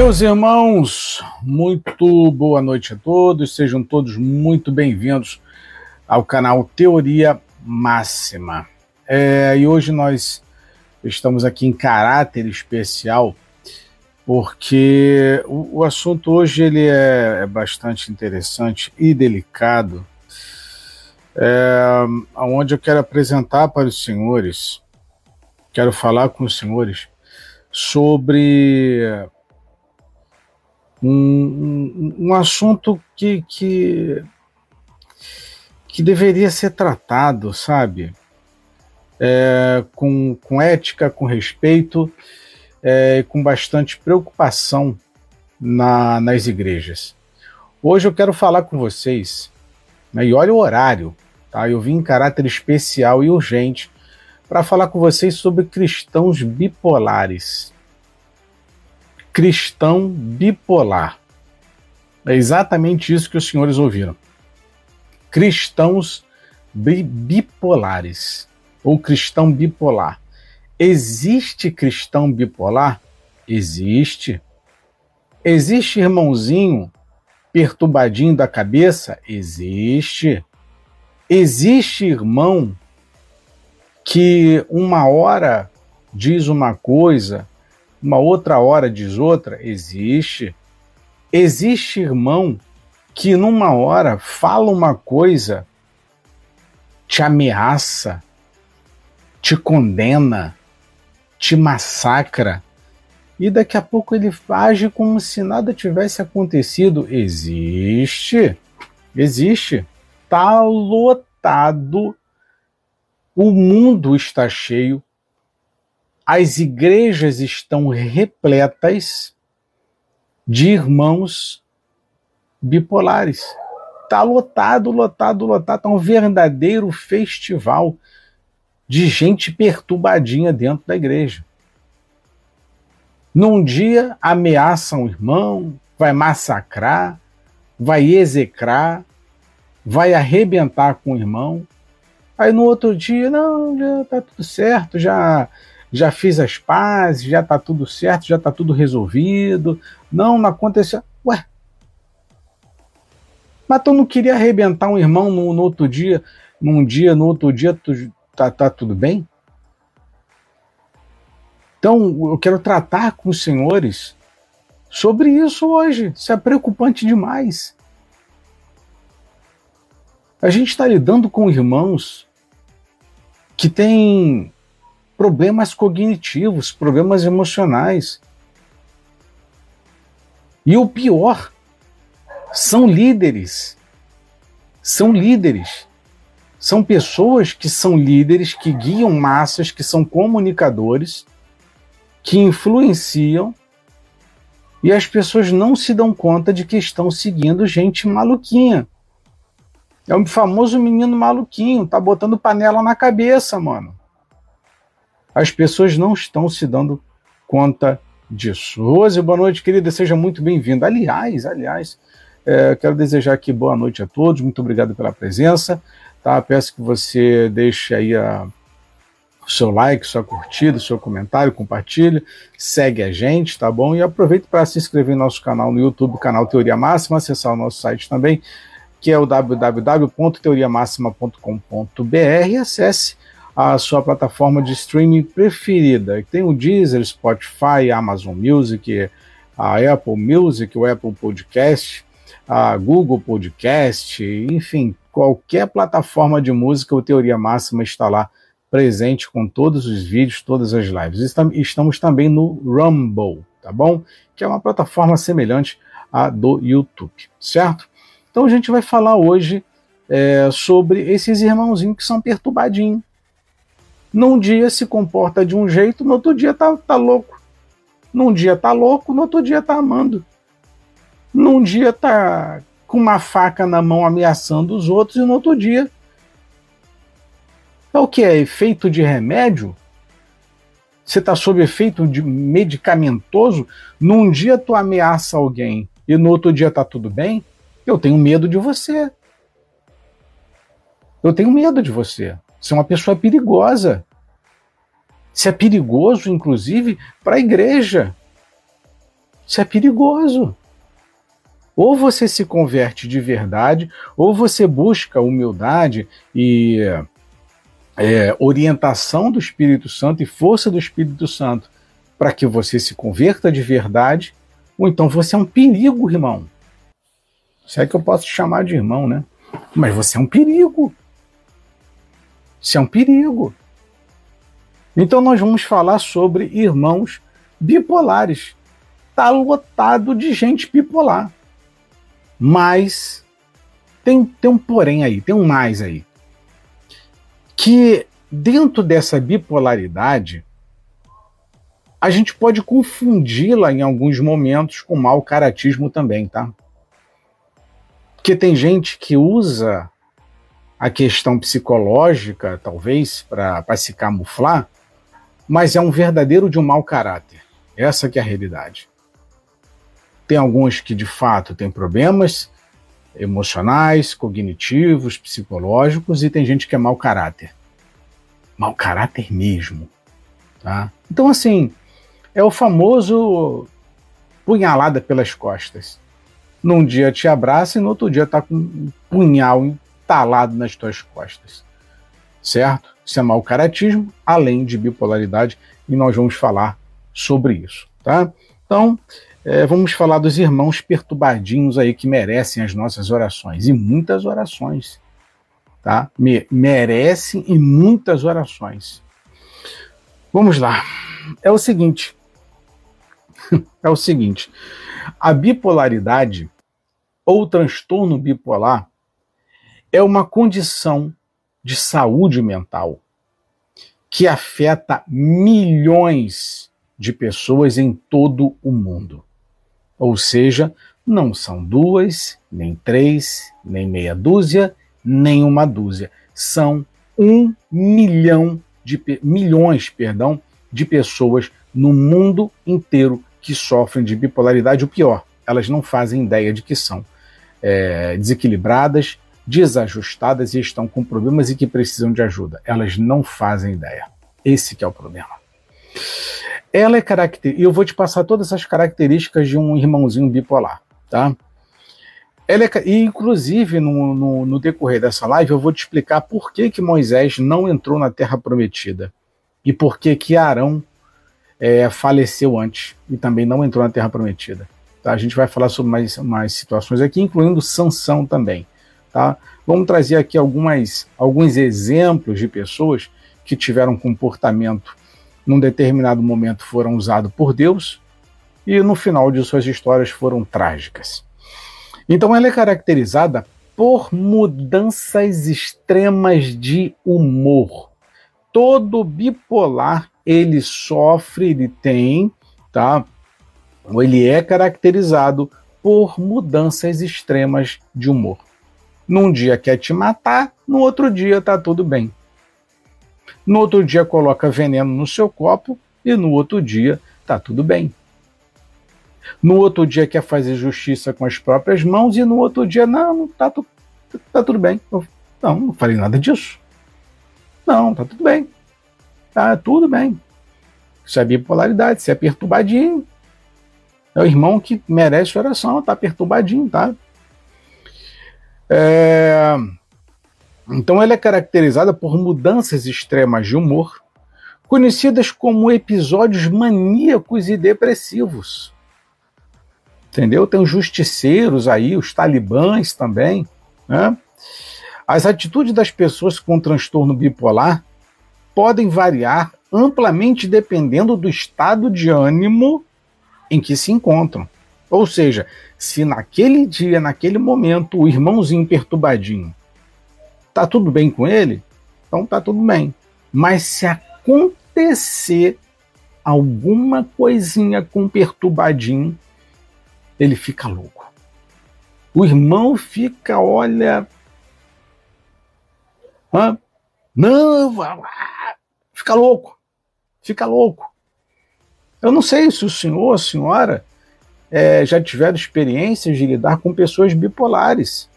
Meus irmãos, muito boa noite a todos, sejam todos muito bem-vindos ao canal Teoria Máxima. É, e hoje nós estamos aqui em caráter especial, porque o, o assunto hoje ele é, é, bastante interessante e delicado, é, onde eu quero apresentar para os senhores, quero falar com os senhores sobre um, um, assunto que, que, que deveria ser tratado, sabe? É, com, com ética, com respeito, é, com bastante preocupação na, nas igrejas. Hoje eu quero falar com vocês, né, e olha o horário, tá? Eu vim em caráter especial e urgente para falar com vocês sobre cristãos bipolares cristão bipolar. É exatamente isso que os senhores ouviram. Cristãos bi bipolares ou cristão bipolar. Existe cristão bipolar? Existe. Existe irmãozinho perturbadinho da cabeça? Existe. Existe irmão que uma hora diz uma coisa, uma outra hora diz outra? Existe. Existe irmão que numa hora fala uma coisa, te ameaça, te condena, te massacra, e daqui a pouco ele age como se nada tivesse acontecido. Existe. Existe. Está lotado. O mundo está cheio as igrejas estão repletas de irmãos bipolares. Está lotado, lotado, lotado. Está um verdadeiro festival de gente perturbadinha dentro da igreja. Num dia ameaçam o irmão, vai massacrar, vai execrar, vai arrebentar com o irmão. Aí no outro dia, não, já tá tudo certo, já já fiz as pazes, já está tudo certo, já está tudo resolvido. Não, não aconteceu. Ué. Mas tu não queria arrebentar um irmão no, no outro dia, num dia, no outro dia, tu, tá, tá tudo bem? Então, eu quero tratar com os senhores sobre isso hoje. Isso é preocupante demais. A gente está lidando com irmãos que têm problemas cognitivos, problemas emocionais. E o pior, são líderes. São líderes. São pessoas que são líderes, que guiam massas, que são comunicadores, que influenciam e as pessoas não se dão conta de que estão seguindo gente maluquinha. É o famoso menino maluquinho, tá botando panela na cabeça, mano as pessoas não estão se dando conta disso. Rose, boa noite, querida, seja muito bem-vinda. Aliás, aliás, é, quero desejar aqui boa noite a todos, muito obrigado pela presença. Tá? Peço que você deixe aí a, o seu like, sua curtida, seu comentário, compartilhe, segue a gente, tá bom? E aproveite para se inscrever no nosso canal no YouTube, canal Teoria Máxima, acessar o nosso site também, que é o www.teoriamaxima.com.br acesse a sua plataforma de streaming preferida. Tem o Deezer, Spotify, Amazon Music, a Apple Music, o Apple Podcast, a Google Podcast, enfim, qualquer plataforma de música, o Teoria Máxima está lá presente com todos os vídeos, todas as lives. Estamos também no Rumble, tá bom? Que é uma plataforma semelhante à do YouTube, certo? Então a gente vai falar hoje é, sobre esses irmãozinhos que são perturbadinhos, num dia se comporta de um jeito, no outro dia tá, tá louco. Num dia tá louco, no outro dia tá amando. Num dia tá com uma faca na mão ameaçando os outros, e no outro dia. É o que? É efeito de remédio? Você está sob efeito de medicamentoso? Num dia tu ameaça alguém e no outro dia tá tudo bem? Eu tenho medo de você. Eu tenho medo de você. Você é uma pessoa perigosa. Isso é perigoso, inclusive, para a igreja. Isso é perigoso. Ou você se converte de verdade, ou você busca humildade e é, orientação do Espírito Santo e força do Espírito Santo para que você se converta de verdade, ou então você é um perigo, irmão. Se é que eu posso te chamar de irmão, né? Mas você é um perigo. Você é um perigo. Então nós vamos falar sobre irmãos bipolares. Está lotado de gente bipolar. Mas tem, tem um porém aí, tem um mais aí. Que dentro dessa bipolaridade, a gente pode confundi-la em alguns momentos com mau caratismo também, tá? Porque tem gente que usa a questão psicológica, talvez, para se camuflar, mas é um verdadeiro de um mau caráter. Essa que é a realidade. Tem alguns que de fato têm problemas emocionais, cognitivos, psicológicos e tem gente que é mau caráter. Mau caráter mesmo, tá? Então assim, é o famoso punhalada pelas costas. Num dia te abraça e no outro dia tá com um punhal entalado nas tuas costas. Certo? Isso é mau caratismo, além de bipolaridade, e nós vamos falar sobre isso, tá? Então, é, vamos falar dos irmãos perturbadinhos aí que merecem as nossas orações. E muitas orações. Tá? Me, merecem e muitas orações. Vamos lá. É o seguinte. é o seguinte. A bipolaridade ou transtorno bipolar é uma condição de saúde mental que afeta milhões de pessoas em todo o mundo. Ou seja, não são duas, nem três, nem meia dúzia, nem uma dúzia. São um milhão de milhões, perdão, de pessoas no mundo inteiro que sofrem de bipolaridade. O pior, elas não fazem ideia de que são é, desequilibradas, desajustadas e estão com problemas e que precisam de ajuda. Elas não fazem ideia. Esse que é o problema. Ela é característica. Eu vou te passar todas as características de um irmãozinho bipolar, tá? Ela é, e, inclusive, no, no, no, decorrer dessa live, eu vou te explicar por que, que Moisés não entrou na Terra Prometida e por que, que Arão é, faleceu antes e também não entrou na Terra Prometida. Tá? A gente vai falar sobre mais, mais situações aqui, incluindo Sansão também. Tá? Vamos trazer aqui algumas, alguns exemplos de pessoas que tiveram comportamento num determinado momento foram usados por Deus e no final de suas histórias foram trágicas. Então ela é caracterizada por mudanças extremas de humor. Todo bipolar ele sofre, ele tem, tá? Ou ele é caracterizado por mudanças extremas de humor. Num dia quer te matar, no outro dia tá tudo bem. No outro dia coloca veneno no seu copo e no outro dia tá tudo bem. No outro dia quer fazer justiça com as próprias mãos e no outro dia não, tá, tu, tá tudo bem. Eu, não, não falei nada disso. Não, tá tudo bem. Tá tudo bem. Isso é bipolaridade, isso é perturbadinho. É o irmão que merece oração, tá perturbadinho, tá? É... Então ela é caracterizada por mudanças extremas de humor, conhecidas como episódios maníacos e depressivos. Entendeu? Tem os justiceiros aí, os talibãs também. Né? As atitudes das pessoas com transtorno bipolar podem variar amplamente dependendo do estado de ânimo em que se encontram. Ou seja, se naquele dia, naquele momento, o irmãozinho perturbadinho Tá tudo bem com ele? Então tá tudo bem. Mas se acontecer alguma coisinha com perturbadinho, ele fica louco. O irmão fica, olha. Hã? Não, fica louco. Fica louco. Eu não sei se o senhor, a senhora, é, já tiveram experiências de lidar com pessoas bipolares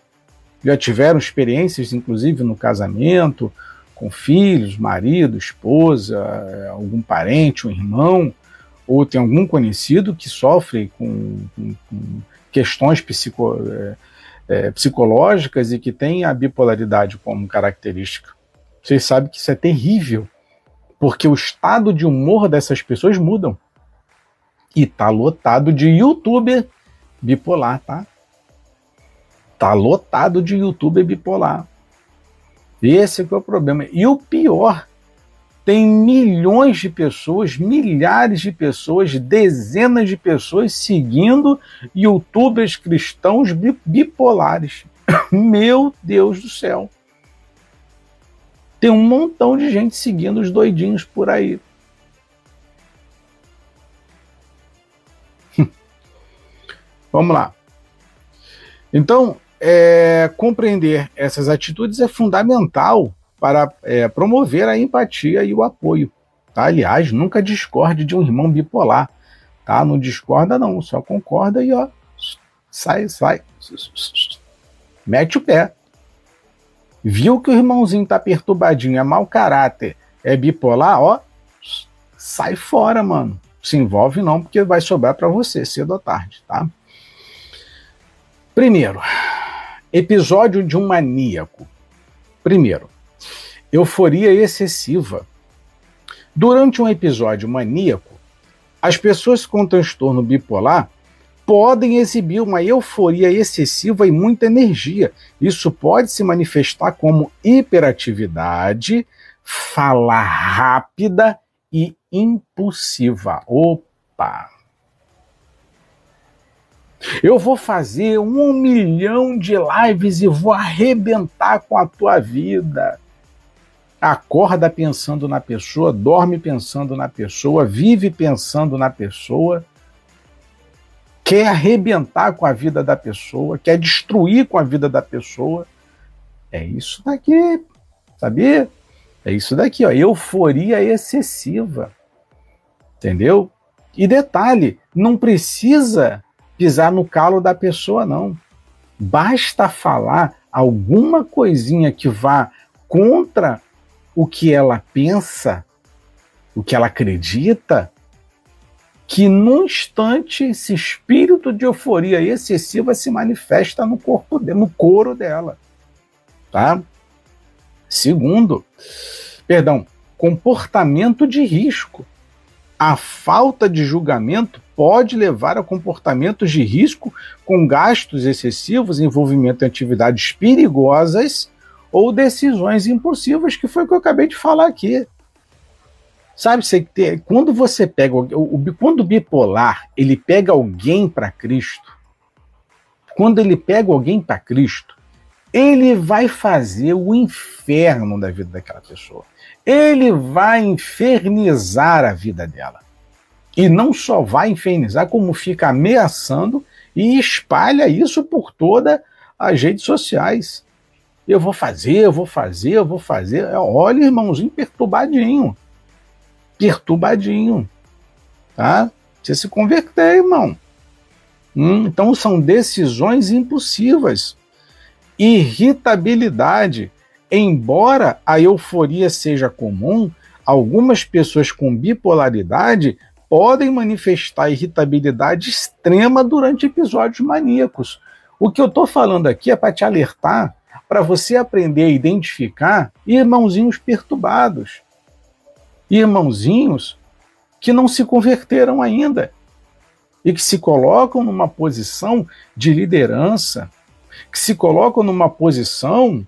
já tiveram experiências, inclusive no casamento, com filhos, marido, esposa, algum parente, um irmão, ou tem algum conhecido que sofre com, com, com questões psico, é, é, psicológicas e que tem a bipolaridade como característica. Vocês sabem que isso é terrível, porque o estado de humor dessas pessoas mudam. E tá lotado de youtuber bipolar, tá? Tá lotado de youtuber bipolar. Esse é, é o problema. E o pior tem milhões de pessoas, milhares de pessoas, dezenas de pessoas seguindo youtubers cristãos bipolares. Meu Deus do céu. Tem um montão de gente seguindo os doidinhos por aí. Vamos lá. Então, é, compreender essas atitudes é fundamental para é, promover a empatia e o apoio. Tá? Aliás, nunca discorde de um irmão bipolar. Tá? Não discorda, não, só concorda e ó, sai, sai. Mete o pé. Viu que o irmãozinho tá perturbadinho, é mau caráter, é bipolar, ó, sai fora, mano. Se envolve não, porque vai sobrar para você cedo ou tarde, tá? Primeiro, episódio de um maníaco. Primeiro, euforia excessiva. Durante um episódio maníaco, as pessoas com transtorno bipolar podem exibir uma euforia excessiva e muita energia. Isso pode se manifestar como hiperatividade, fala rápida e impulsiva. Opa! Eu vou fazer um milhão de lives e vou arrebentar com a tua vida acorda pensando na pessoa, dorme pensando na pessoa, vive pensando na pessoa, quer arrebentar com a vida da pessoa, quer destruir com a vida da pessoa. É isso daqui, sabia? É isso daqui, ó, euforia excessiva. Entendeu? E detalhe, não precisa pisar no calo da pessoa, não. Basta falar alguma coisinha que vá contra o que ela pensa, o que ela acredita, que num instante esse espírito de euforia excessiva se manifesta no corpo, no couro dela, tá? Segundo, perdão, comportamento de risco. A falta de julgamento pode levar a comportamentos de risco com gastos excessivos, envolvimento em atividades perigosas ou decisões impulsivas, que foi o que eu acabei de falar aqui. Sabe, você quando você pega o, o, quando o bipolar ele pega alguém para Cristo, quando ele pega alguém para Cristo, ele vai fazer o inferno da vida daquela pessoa. Ele vai infernizar a vida dela. E não só vai infernizar, como fica ameaçando e espalha isso por todas as redes sociais. Eu vou fazer, eu vou fazer, eu vou fazer. É, olha, irmãozinho, perturbadinho. Perturbadinho. Tá? Você se converter, irmão. Hum, então são decisões impulsivas. Irritabilidade. Embora a euforia seja comum, algumas pessoas com bipolaridade podem manifestar irritabilidade extrema durante episódios maníacos. O que eu estou falando aqui é para te alertar para você aprender a identificar irmãozinhos perturbados, irmãozinhos que não se converteram ainda e que se colocam numa posição de liderança, que se colocam numa posição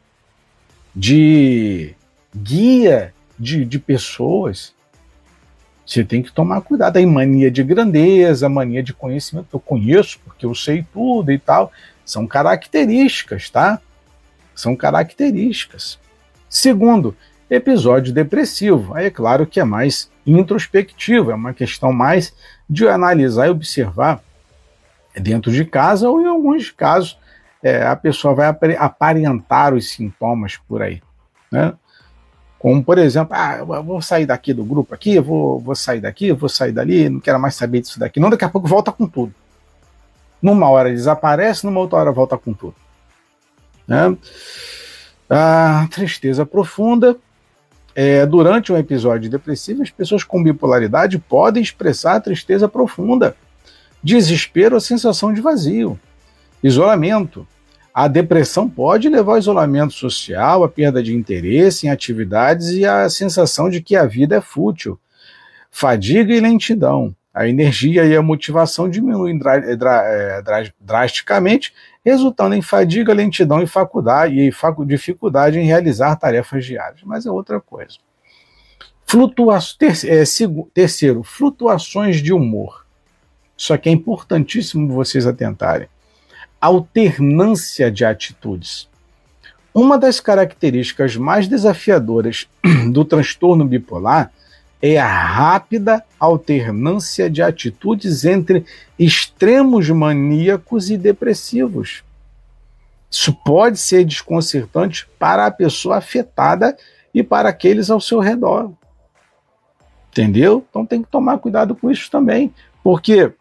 de guia de, de pessoas. Você tem que tomar cuidado. Aí, mania de grandeza, mania de conhecimento. Eu conheço porque eu sei tudo e tal. São características, tá? São características. Segundo, episódio depressivo. Aí é claro que é mais introspectivo, é uma questão mais de analisar e observar dentro de casa ou em alguns casos é, a pessoa vai aparentar os sintomas por aí, né? Como, por exemplo, ah, eu vou sair daqui do grupo aqui, vou, vou sair daqui, vou sair dali, não quero mais saber disso daqui. Não, daqui a pouco volta com tudo. Numa hora desaparece, numa outra hora volta com tudo. Né? A tristeza profunda, é, durante um episódio depressivo, as pessoas com bipolaridade podem expressar tristeza profunda, desespero ou sensação de vazio, isolamento. A depressão pode levar ao isolamento social, à perda de interesse em atividades e à sensação de que a vida é fútil, fadiga e lentidão. A energia e a motivação diminuem dra dra é, dra drasticamente, resultando em fadiga, lentidão e, faculdade, e facu dificuldade em realizar tarefas diárias. Mas é outra coisa. Flutua ter é, terceiro, flutuações de humor. Isso aqui é importantíssimo vocês atentarem. Alternância de atitudes. Uma das características mais desafiadoras do transtorno bipolar é a rápida alternância de atitudes entre extremos maníacos e depressivos. Isso pode ser desconcertante para a pessoa afetada e para aqueles ao seu redor. Entendeu? Então tem que tomar cuidado com isso também, porque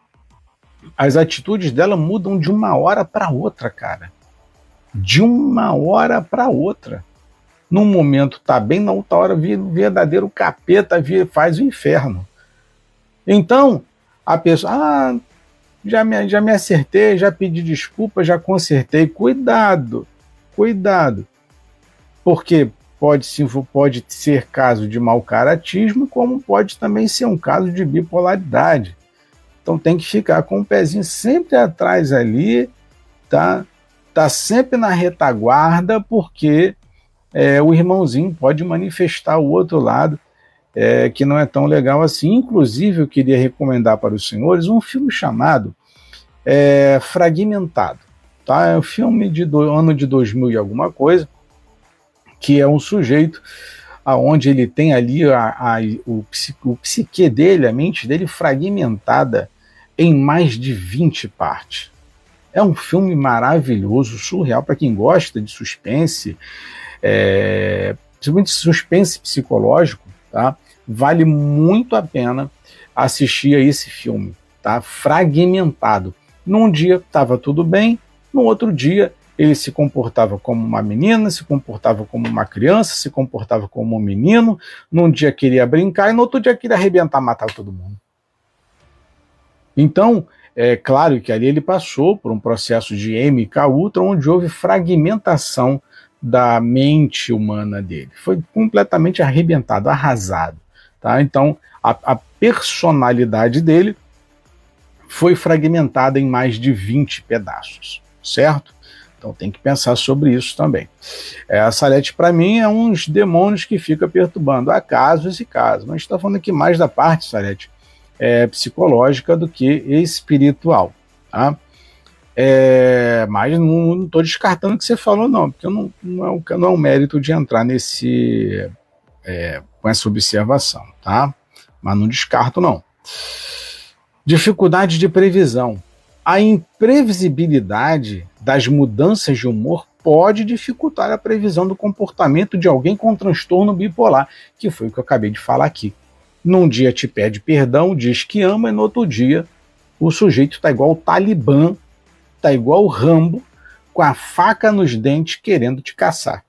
as atitudes dela mudam de uma hora para outra, cara. De uma hora para outra num momento tá bem, na outra hora vira verdadeiro capeta, faz o inferno. Então, a pessoa, ah, já me, já me acertei, já pedi desculpa, já consertei. Cuidado, cuidado. Porque pode, sim, pode ser caso de mau caratismo, como pode também ser um caso de bipolaridade. Então tem que ficar com o pezinho sempre atrás ali, tá? Tá sempre na retaguarda, porque é, o irmãozinho pode manifestar o outro lado é, que não é tão legal assim. Inclusive, eu queria recomendar para os senhores um filme chamado é, Fragmentado. Tá? É um filme de do, ano de 2000 e alguma coisa, que é um sujeito aonde ele tem ali a, a, o, o psique dele, a mente dele fragmentada em mais de 20 partes. É um filme maravilhoso, surreal para quem gosta de suspense, é, principalmente suspense psicológico, tá? Vale muito a pena assistir a esse filme, tá? Fragmentado. Num dia estava tudo bem, no outro dia ele se comportava como uma menina, se comportava como uma criança, se comportava como um menino, num dia queria brincar e no outro dia queria arrebentar, matar todo mundo. Então, é claro que ali ele passou por um processo de MK Ultra, onde houve fragmentação da mente humana dele. Foi completamente arrebentado, arrasado. Tá? Então, a, a personalidade dele foi fragmentada em mais de 20 pedaços, certo? Então tem que pensar sobre isso também. É, a Salete, para mim, é uns demônios que fica perturbando. Há casos e casos, mas está falando aqui mais da parte, Salete, é, psicológica do que espiritual. Tá? É, mas não estou descartando o que você falou, não, porque não, não, é, um, não é um mérito de entrar nesse é, com essa observação, tá? Mas não descarto, não. Dificuldade de previsão. A imprevisibilidade das mudanças de humor pode dificultar a previsão do comportamento de alguém com transtorno bipolar, que foi o que eu acabei de falar aqui. Num dia te pede perdão, diz que ama, e no outro dia o sujeito está igual o Talibã tá igual o Rambo com a faca nos dentes querendo te caçar.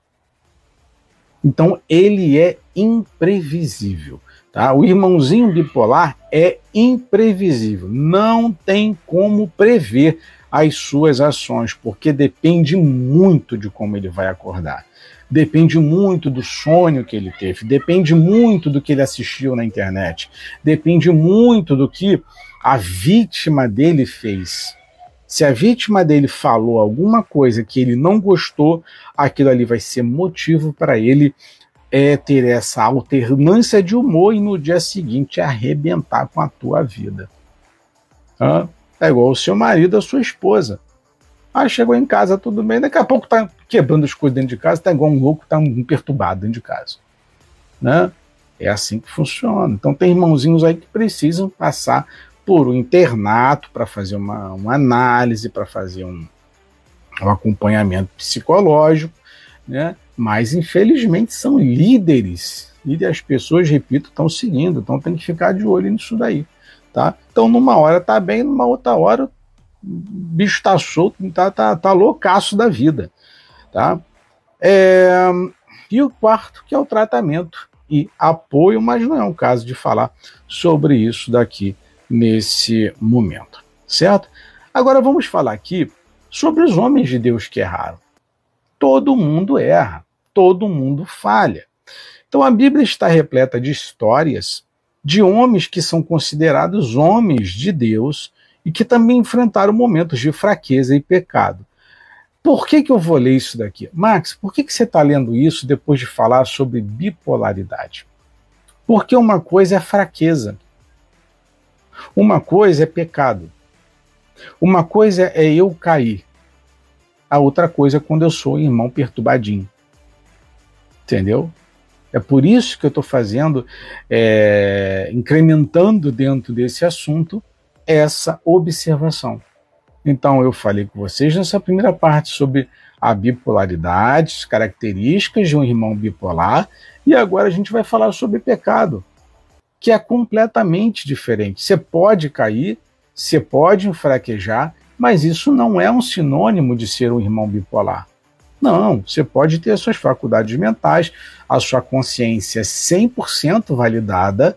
Então ele é imprevisível. Tá? O irmãozinho bipolar é imprevisível. Não tem como prever as suas ações, porque depende muito de como ele vai acordar. Depende muito do sonho que ele teve, depende muito do que ele assistiu na internet, depende muito do que a vítima dele fez. Se a vítima dele falou alguma coisa que ele não gostou, aquilo ali vai ser motivo para ele é, ter essa alternância de humor e no dia seguinte arrebentar com a tua vida. É igual o seu marido, a sua esposa. Ah, chegou em casa, tudo bem, daqui a pouco tá quebrando as coisas dentro de casa, tá igual um louco, tá um perturbado dentro de casa. Né? É assim que funciona. Então tem irmãozinhos aí que precisam passar por um internato para fazer uma, uma análise, para fazer um, um acompanhamento psicológico, né? Mas infelizmente são líderes e as pessoas, repito, estão seguindo, então tem que ficar de olho nisso daí. Tá? Então, numa hora tá bem, numa outra hora o bicho tá solto, tá, tá, tá loucaço da vida. Tá? É, e o quarto, que é o tratamento e apoio, mas não é um caso de falar sobre isso daqui nesse momento, certo? Agora vamos falar aqui sobre os homens de Deus que erraram. Todo mundo erra, todo mundo falha. Então a Bíblia está repleta de histórias de homens que são considerados homens de Deus e que também enfrentaram momentos de fraqueza e pecado. Por que, que eu vou ler isso daqui? Max, por que, que você está lendo isso depois de falar sobre bipolaridade? Porque uma coisa é fraqueza, uma coisa é pecado, uma coisa é eu cair, a outra coisa é quando eu sou irmão perturbadinho. Entendeu? É por isso que eu estou fazendo, é, incrementando dentro desse assunto essa observação. Então, eu falei com vocês nessa primeira parte sobre a bipolaridade, características de um irmão bipolar, e agora a gente vai falar sobre pecado, que é completamente diferente. Você pode cair, você pode enfraquejar, mas isso não é um sinônimo de ser um irmão bipolar. Não, você pode ter suas faculdades mentais, a sua consciência 100% validada,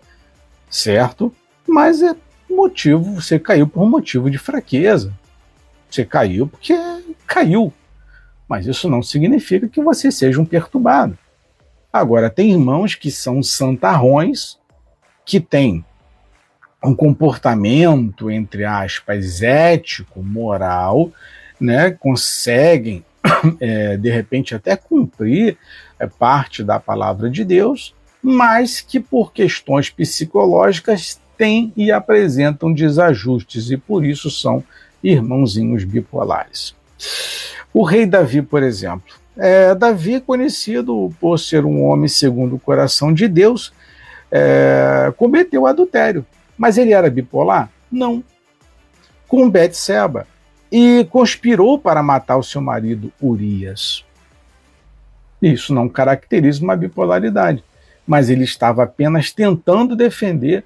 certo? Mas é motivo, você caiu por um motivo de fraqueza. Você caiu porque caiu. Mas isso não significa que você seja um perturbado. Agora, tem irmãos que são santarrões, que têm um comportamento, entre aspas, ético, moral, né, conseguem é, de repente até cumprir é, parte da palavra de Deus, mas que por questões psicológicas têm e apresentam desajustes e por isso são irmãozinhos bipolares. O rei Davi, por exemplo, é, Davi conhecido por ser um homem segundo o coração de Deus, é, cometeu adultério, mas ele era bipolar? Não. Com Betseba, e conspirou para matar o seu marido Urias. Isso não caracteriza uma bipolaridade, mas ele estava apenas tentando defender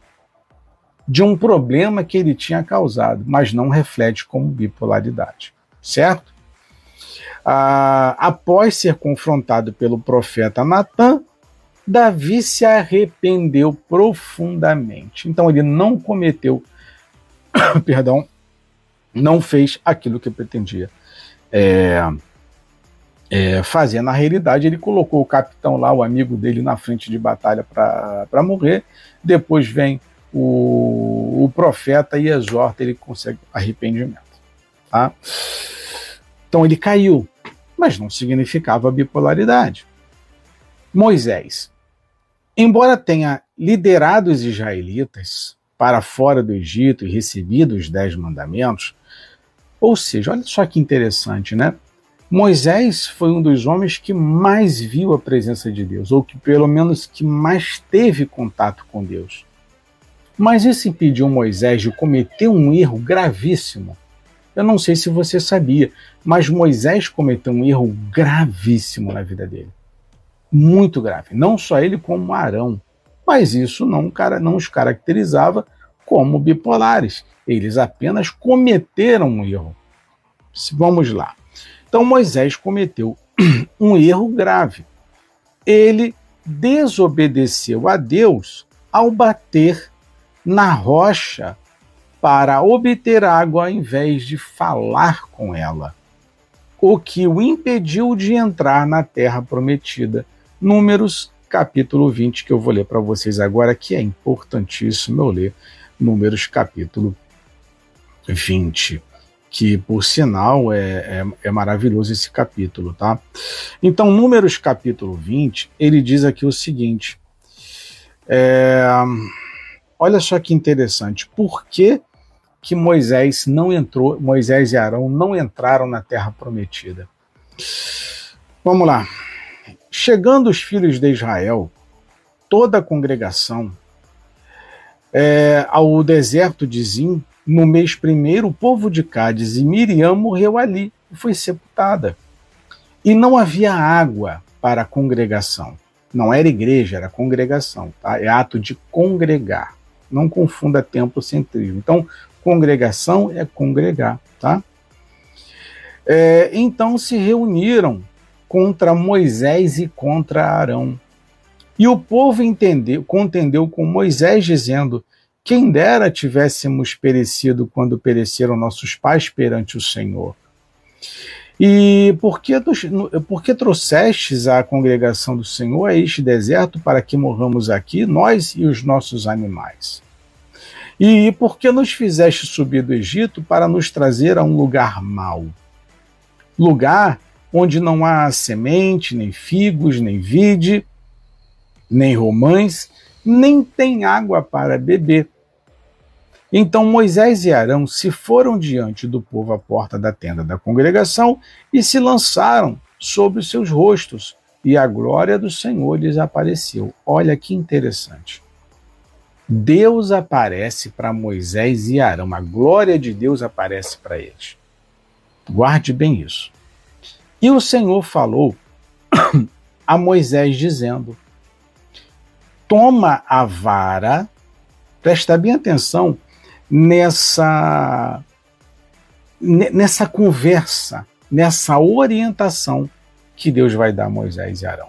de um problema que ele tinha causado, mas não reflete como bipolaridade, certo? Ah, após ser confrontado pelo profeta Natan, Davi se arrependeu profundamente. Então ele não cometeu, perdão, não fez aquilo que pretendia é, é, fazer. Na realidade, ele colocou o capitão lá, o amigo dele, na frente de batalha para morrer. Depois vem o, o, profeta e exorta, ele consegue arrependimento. Tá? Então ele caiu, mas não significava bipolaridade. Moisés, embora tenha liderado os israelitas para fora do Egito e recebido os dez mandamentos, ou seja, olha só que interessante, né? Moisés foi um dos homens que mais viu a presença de Deus, ou que pelo menos que mais teve contato com Deus. Mas isso impediu Moisés de cometer um erro gravíssimo. Eu não sei se você sabia, mas Moisés cometeu um erro gravíssimo na vida dele. Muito grave. Não só ele, como Arão. Mas isso não, não os caracterizava como bipolares. Eles apenas cometeram um erro. Vamos lá. Então Moisés cometeu um erro grave. Ele desobedeceu a Deus ao bater na rocha para obter água ao invés de falar com ela, o que o impediu de entrar na terra prometida. Números capítulo 20, que eu vou ler para vocês agora, que é importantíssimo eu ler. Números capítulo 20, que por sinal é, é, é, maravilhoso esse capítulo, tá? Então, Números capítulo 20, ele diz aqui o seguinte: é, olha só que interessante, por que, que Moisés não entrou, Moisés e Arão não entraram na terra prometida? Vamos lá. Chegando os filhos de Israel, toda a congregação, é, ao deserto de Zim, no mês primeiro, o povo de Cádiz e Miriam morreu ali e foi sepultada. E não havia água para a congregação. Não era igreja, era congregação. Tá? É ato de congregar. Não confunda templo centrismo. Então, congregação é congregar. Tá? É, então se reuniram contra Moisés e contra Arão. E o povo entendeu, contendeu com Moisés, dizendo: Quem dera tivéssemos perecido quando pereceram nossos pais perante o Senhor. E por que, por que trouxestes a congregação do Senhor a este deserto para que morramos aqui, nós e os nossos animais? E por que nos fizeste subir do Egito para nos trazer a um lugar mau? Lugar onde não há semente, nem figos, nem vide, nem romães, nem tem água para beber então Moisés e Arão se foram diante do povo à porta da tenda da congregação e se lançaram sobre os seus rostos, e a glória do Senhor lhes apareceu. Olha que interessante. Deus aparece para Moisés e Arão, a glória de Deus aparece para eles. Guarde bem isso. E o Senhor falou a Moisés, dizendo: Toma a vara, presta bem atenção nessa nessa conversa, nessa orientação que Deus vai dar a Moisés e Arão.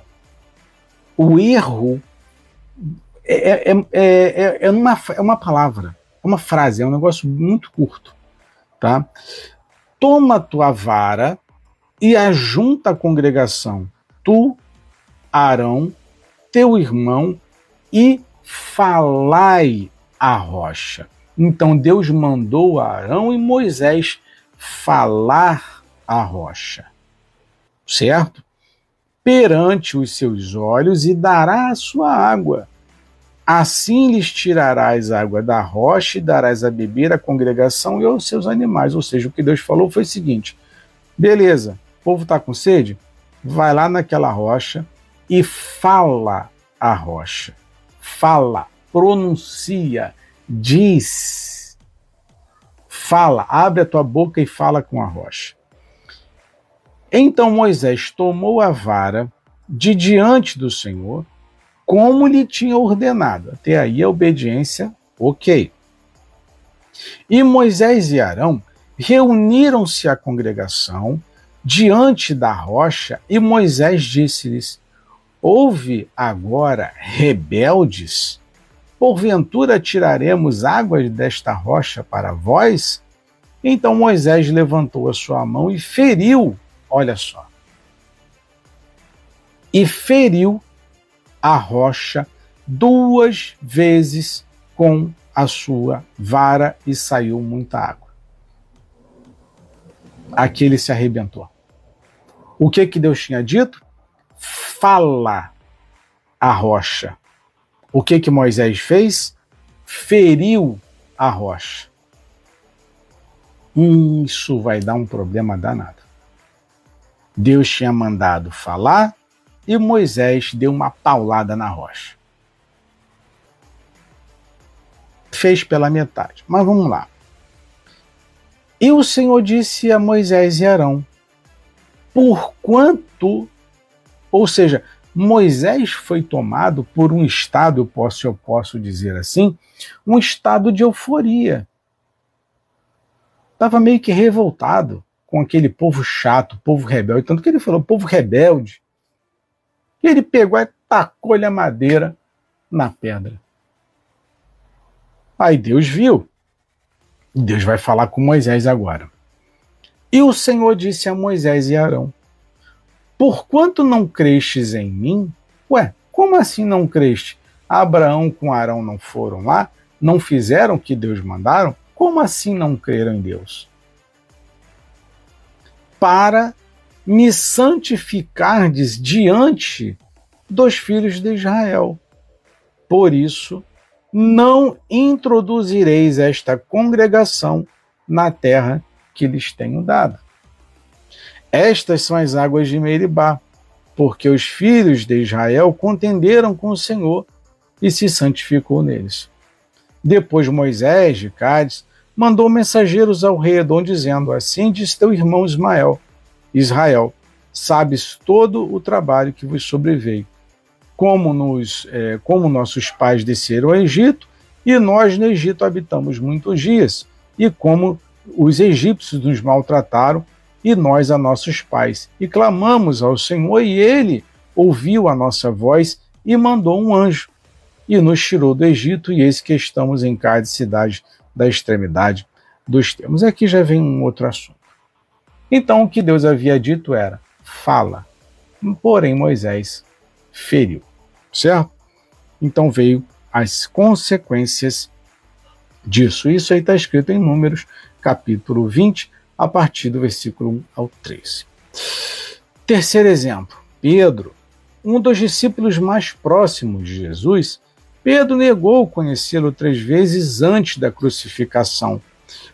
O erro é, é, é, é, uma, é uma palavra, é uma frase, é um negócio muito curto. Tá? Toma tua vara e ajunta a congregação, tu, Arão, teu irmão, e falai a rocha. Então Deus mandou Arão e Moisés falar a rocha, certo? Perante os seus olhos e dará a sua água. Assim lhes tirarás água da rocha e darás a beber à congregação e aos seus animais. Ou seja, o que Deus falou foi o seguinte: beleza, o povo está com sede? Vai lá naquela rocha e fala a rocha. Fala, pronuncia diz, fala, abre a tua boca e fala com a rocha. Então Moisés tomou a vara de diante do Senhor, como lhe tinha ordenado. Até aí a obediência, ok. E Moisés e Arão reuniram-se à congregação diante da rocha, e Moisés disse-lhes: Houve agora rebeldes Porventura tiraremos águas desta rocha para vós? Então Moisés levantou a sua mão e feriu, olha só, e feriu a rocha duas vezes com a sua vara e saiu muita água. Aqui ele se arrebentou. O que que Deus tinha dito? Fala a rocha. O que que Moisés fez? Feriu a rocha. Isso vai dar um problema danado. Deus tinha mandado falar e Moisés deu uma paulada na rocha. Fez pela metade. Mas vamos lá. E o Senhor disse a Moisés e Arão: Por quanto, ou seja, Moisés foi tomado por um estado, eu posso, eu posso dizer assim, um estado de euforia. Estava meio que revoltado com aquele povo chato, povo rebelde, tanto que ele falou povo rebelde. E ele pegou e tacou-lhe a madeira na pedra. Aí Deus viu. Deus vai falar com Moisés agora. E o Senhor disse a Moisés e Arão: Porquanto não crestes em mim? Ué, como assim não creste? Abraão com Arão não foram lá? Não fizeram o que Deus mandaram? Como assim não creram em Deus? Para me santificardes diante dos filhos de Israel. Por isso, não introduzireis esta congregação na terra que lhes tenho dado. Estas são as águas de Meribá, porque os filhos de Israel contenderam com o Senhor e se santificou neles. Depois Moisés, de Cádiz, mandou mensageiros ao rei Edom, dizendo: Assim diz teu irmão Ismael, Israel, sabes todo o trabalho que vos sobreveio, como, nos, é, como nossos pais desceram ao Egito, e nós no Egito habitamos muitos dias, e como os egípcios nos maltrataram e nós a nossos pais, e clamamos ao Senhor, e ele ouviu a nossa voz e mandou um anjo e nos tirou do Egito, e eis que estamos em cada cidade da extremidade dos termos. Aqui já vem um outro assunto. Então o que Deus havia dito era: fala. Porém, Moisés feriu, certo? Então veio as consequências disso. Isso aí está escrito em Números, capítulo 20, a partir do versículo 1 ao 13. Terceiro exemplo, Pedro, um dos discípulos mais próximos de Jesus, Pedro negou conhecê-lo três vezes antes da crucificação.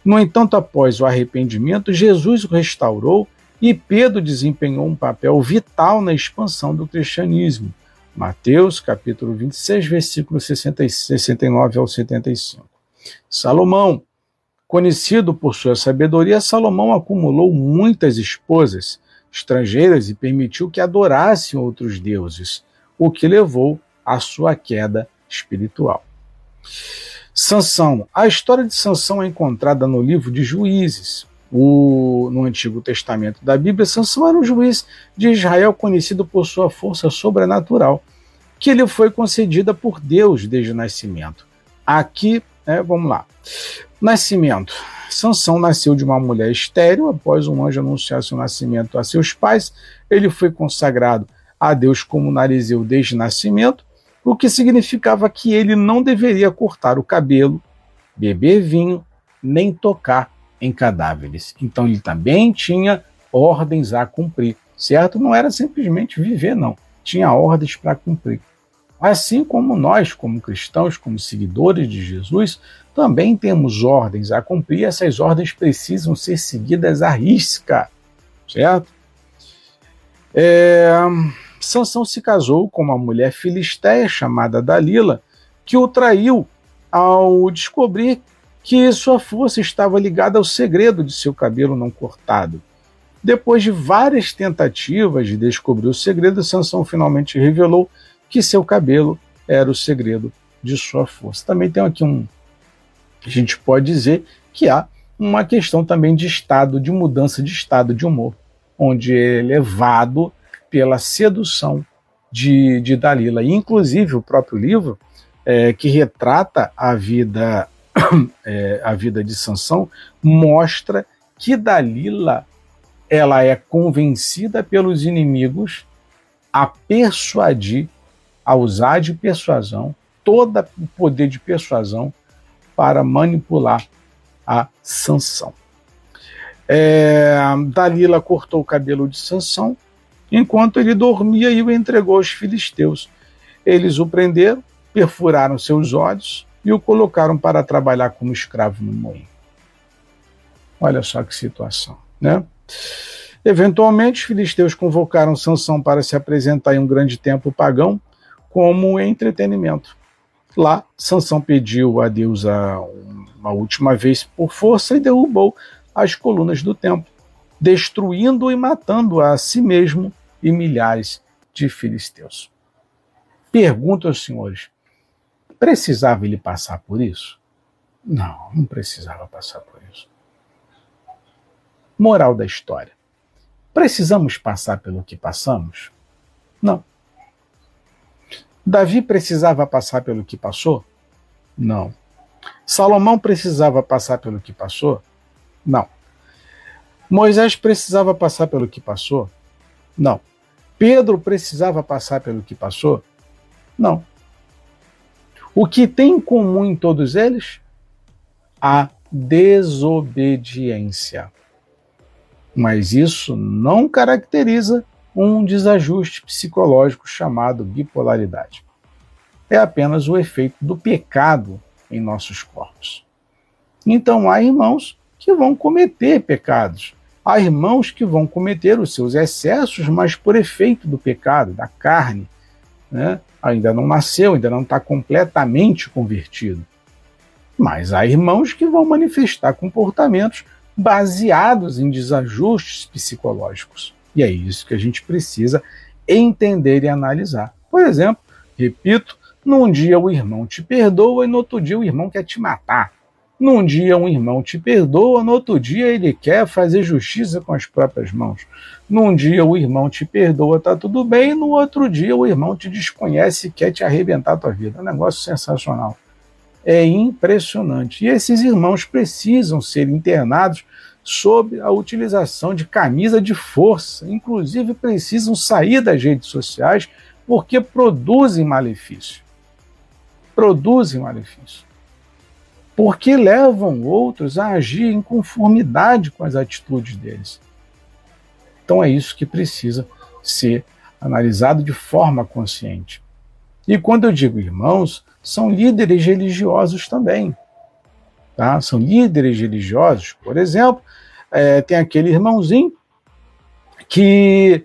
No entanto, após o arrependimento, Jesus o restaurou e Pedro desempenhou um papel vital na expansão do cristianismo. Mateus, capítulo 26, versículos 69 ao 75. Salomão, conhecido por sua sabedoria, Salomão acumulou muitas esposas estrangeiras e permitiu que adorassem outros deuses, o que levou à sua queda espiritual. Sansão. A história de Sansão é encontrada no livro de Juízes. O, no Antigo Testamento da Bíblia, Sansão era um juiz de Israel conhecido por sua força sobrenatural, que lhe foi concedida por Deus desde o nascimento. Aqui, é, vamos lá. Nascimento. Sansão nasceu de uma mulher estéril após um anjo anunciar seu nascimento a seus pais. Ele foi consagrado a Deus como narizeu desde o nascimento o que significava que ele não deveria cortar o cabelo, beber vinho, nem tocar em cadáveres. Então ele também tinha ordens a cumprir, certo? Não era simplesmente viver, não. Tinha ordens para cumprir. Assim como nós, como cristãos, como seguidores de Jesus, também temos ordens a cumprir, essas ordens precisam ser seguidas à risca, certo? É, Sansão se casou com uma mulher filisteia chamada Dalila, que o traiu ao descobrir que sua força estava ligada ao segredo de seu cabelo não cortado. Depois de várias tentativas de descobrir o segredo, Sansão finalmente revelou que seu cabelo era o segredo de sua força. Também tem aqui um a gente pode dizer que há uma questão também de estado, de mudança de estado de humor, onde é levado pela sedução de, de Dalila. E, inclusive, o próprio livro, é, que retrata a vida, é, a vida de Sansão, mostra que Dalila ela é convencida pelos inimigos a persuadir, a usar de persuasão, todo o poder de persuasão para manipular a Sansão. É, Dalila cortou o cabelo de Sansão enquanto ele dormia e o entregou aos filisteus. Eles o prenderam, perfuraram seus olhos e o colocaram para trabalhar como escravo no moinho. Olha só que situação, né? Eventualmente, os filisteus convocaram Sansão para se apresentar em um grande templo pagão como entretenimento. Lá, Sansão pediu a Deus uma última vez por força e derrubou as colunas do templo, destruindo e matando a si mesmo e milhares de filisteus. Pergunto aos senhores: precisava ele passar por isso? Não, não precisava passar por isso. Moral da história: precisamos passar pelo que passamos? Não. Davi precisava passar pelo que passou? Não. Salomão precisava passar pelo que passou? Não. Moisés precisava passar pelo que passou? Não. Pedro precisava passar pelo que passou? Não. O que tem em comum em todos eles? A desobediência. Mas isso não caracteriza um desajuste psicológico chamado bipolaridade. É apenas o efeito do pecado em nossos corpos. Então há irmãos que vão cometer pecados, Há irmãos que vão cometer os seus excessos, mas por efeito do pecado, da carne. Né? Ainda não nasceu, ainda não está completamente convertido. Mas há irmãos que vão manifestar comportamentos baseados em desajustes psicológicos. E é isso que a gente precisa entender e analisar. Por exemplo, repito, num dia o irmão te perdoa e no outro dia o irmão quer te matar. Num dia um irmão te perdoa, no outro dia ele quer fazer justiça com as próprias mãos. Num dia o irmão te perdoa, tá tudo bem, no outro dia o irmão te desconhece e quer te arrebentar a tua vida. É um negócio sensacional. É impressionante. E esses irmãos precisam ser internados sob a utilização de camisa de força. Inclusive precisam sair das redes sociais porque produzem malefício. Produzem malefício porque levam outros a agir em conformidade com as atitudes deles. Então é isso que precisa ser analisado de forma consciente. E quando eu digo irmãos, são líderes religiosos também. Tá? São líderes religiosos, por exemplo, é, tem aquele irmãozinho que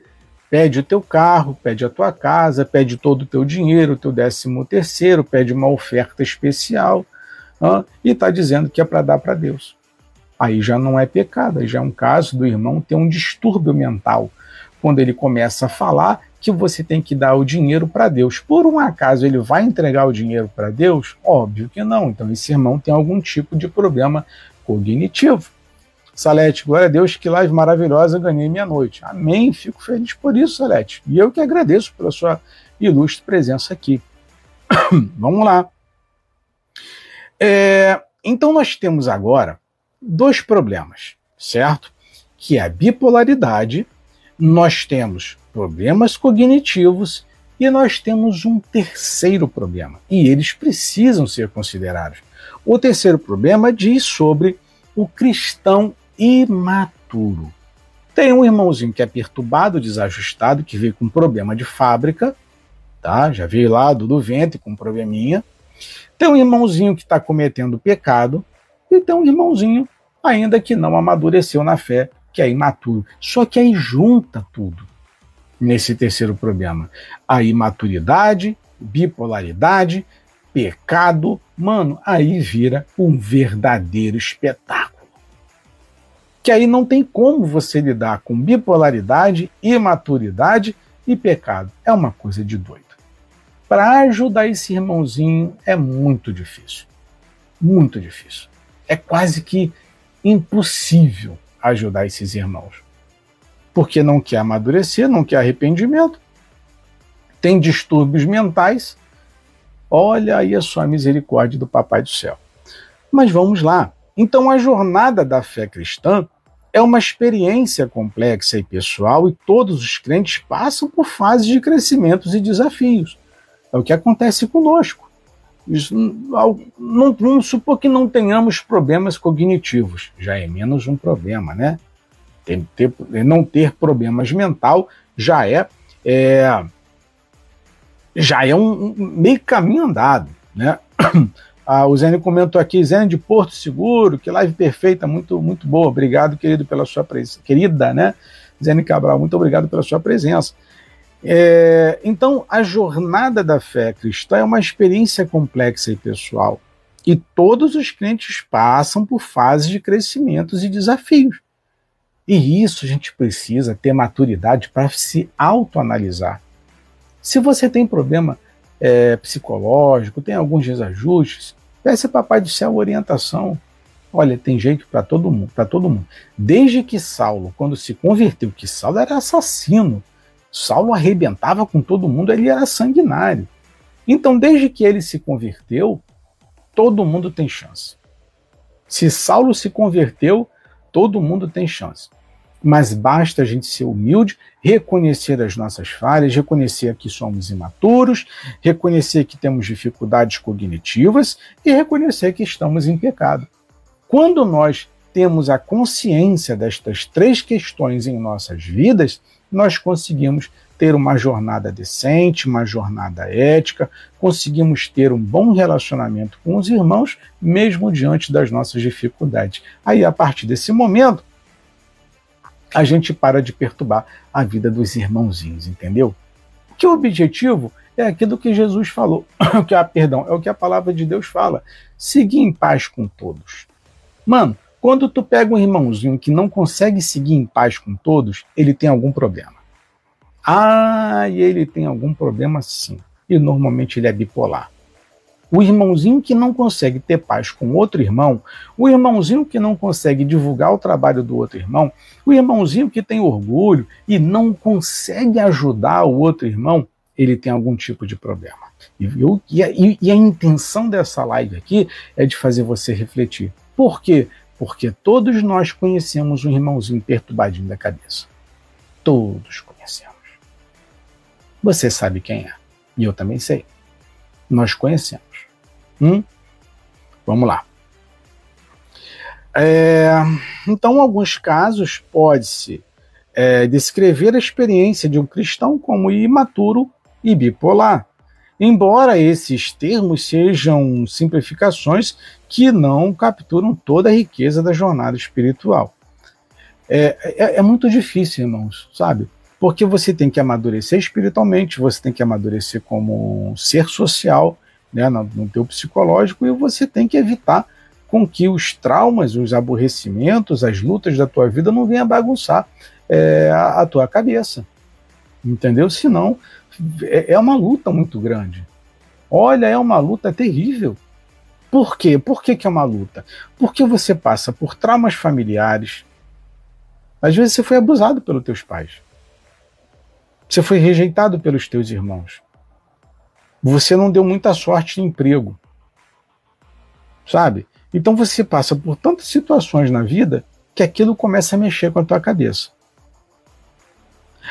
pede o teu carro, pede a tua casa, pede todo o teu dinheiro, o teu décimo terceiro, pede uma oferta especial e está dizendo que é para dar para Deus. Aí já não é pecado, aí já é um caso do irmão ter um distúrbio mental. Quando ele começa a falar que você tem que dar o dinheiro para Deus. Por um acaso ele vai entregar o dinheiro para Deus? Óbvio que não. Então esse irmão tem algum tipo de problema cognitivo. Salete, glória a Deus, que live maravilhosa, ganhei minha noite. Amém, fico feliz por isso, Salete. E eu que agradeço pela sua ilustre presença aqui. Vamos lá. É, então nós temos agora dois problemas, certo? Que é a bipolaridade, nós temos problemas cognitivos e nós temos um terceiro problema, e eles precisam ser considerados. O terceiro problema diz sobre o cristão imaturo. Tem um irmãozinho que é perturbado, desajustado, que veio com problema de fábrica, tá? Já veio lá do, ventre com probleminha. Tem um irmãozinho que está cometendo pecado e tem um irmãozinho ainda que não amadureceu na fé, que é imaturo. Só que aí junta tudo nesse terceiro problema: a imaturidade, bipolaridade, pecado, mano, aí vira um verdadeiro espetáculo. Que aí não tem como você lidar com bipolaridade, imaturidade e pecado. É uma coisa de doido para ajudar esse irmãozinho é muito difícil. Muito difícil. É quase que impossível ajudar esses irmãos. Porque não quer amadurecer, não quer arrependimento, tem distúrbios mentais. Olha aí a sua misericórdia do Papai do Céu. Mas vamos lá. Então, a jornada da fé cristã é uma experiência complexa e pessoal, e todos os crentes passam por fases de crescimentos e desafios. É o que acontece conosco. Isso, não, vamos supor que não tenhamos problemas cognitivos, já é menos um problema, né? Tem, ter, não ter problemas mental já é, é já é um, um, meio caminho andado, né? Ah, o Zene comentou aqui, Zene de Porto Seguro, que live perfeita, muito muito boa, obrigado querido pela sua presença, querida, né? Zene Cabral, muito obrigado pela sua presença. É, então, a jornada da fé cristã é uma experiência complexa e pessoal. E todos os crentes passam por fases de crescimentos e desafios. E isso a gente precisa ter maturidade para se autoanalisar. Se você tem problema é, psicológico, tem alguns desajustes, peça Papai do Céu orientação. Olha, tem jeito para todo mundo, para todo mundo. Desde que Saulo, quando se converteu, que Saulo era assassino, Saulo arrebentava com todo mundo, ele era sanguinário. Então, desde que ele se converteu, todo mundo tem chance. Se Saulo se converteu, todo mundo tem chance. Mas basta a gente ser humilde, reconhecer as nossas falhas, reconhecer que somos imaturos, reconhecer que temos dificuldades cognitivas e reconhecer que estamos em pecado. Quando nós temos a consciência destas três questões em nossas vidas, nós conseguimos ter uma jornada decente, uma jornada ética, conseguimos ter um bom relacionamento com os irmãos, mesmo diante das nossas dificuldades. Aí, a partir desse momento, a gente para de perturbar a vida dos irmãozinhos, entendeu? Que o objetivo é aquilo que Jesus falou, que ah, perdão, é o que a palavra de Deus fala: seguir em paz com todos. Mano, quando tu pega um irmãozinho que não consegue seguir em paz com todos, ele tem algum problema. Ah, e ele tem algum problema sim. E normalmente ele é bipolar. O irmãozinho que não consegue ter paz com outro irmão, o irmãozinho que não consegue divulgar o trabalho do outro irmão, o irmãozinho que tem orgulho e não consegue ajudar o outro irmão, ele tem algum tipo de problema. E, eu, e, a, e a intenção dessa live aqui é de fazer você refletir. Por quê? Porque todos nós conhecemos um irmãozinho perturbadinho da cabeça. Todos conhecemos. Você sabe quem é. E eu também sei. Nós conhecemos. Hum? Vamos lá. É, então, em alguns casos, pode-se é, descrever a experiência de um cristão como imaturo e bipolar, embora esses termos sejam simplificações que não capturam toda a riqueza da jornada espiritual. É, é, é muito difícil, irmãos, sabe? Porque você tem que amadurecer espiritualmente, você tem que amadurecer como um ser social, né, no, no teu psicológico, e você tem que evitar com que os traumas, os aborrecimentos, as lutas da tua vida não venham bagunçar é, a, a, tua cabeça. Entendeu? Senão é, é uma luta muito grande. Olha, é uma luta terrível. Por quê? Por que, que é uma luta? Porque você passa por traumas familiares. Às vezes você foi abusado pelos teus pais. Você foi rejeitado pelos teus irmãos. Você não deu muita sorte no emprego. Sabe? Então você passa por tantas situações na vida que aquilo começa a mexer com a tua cabeça.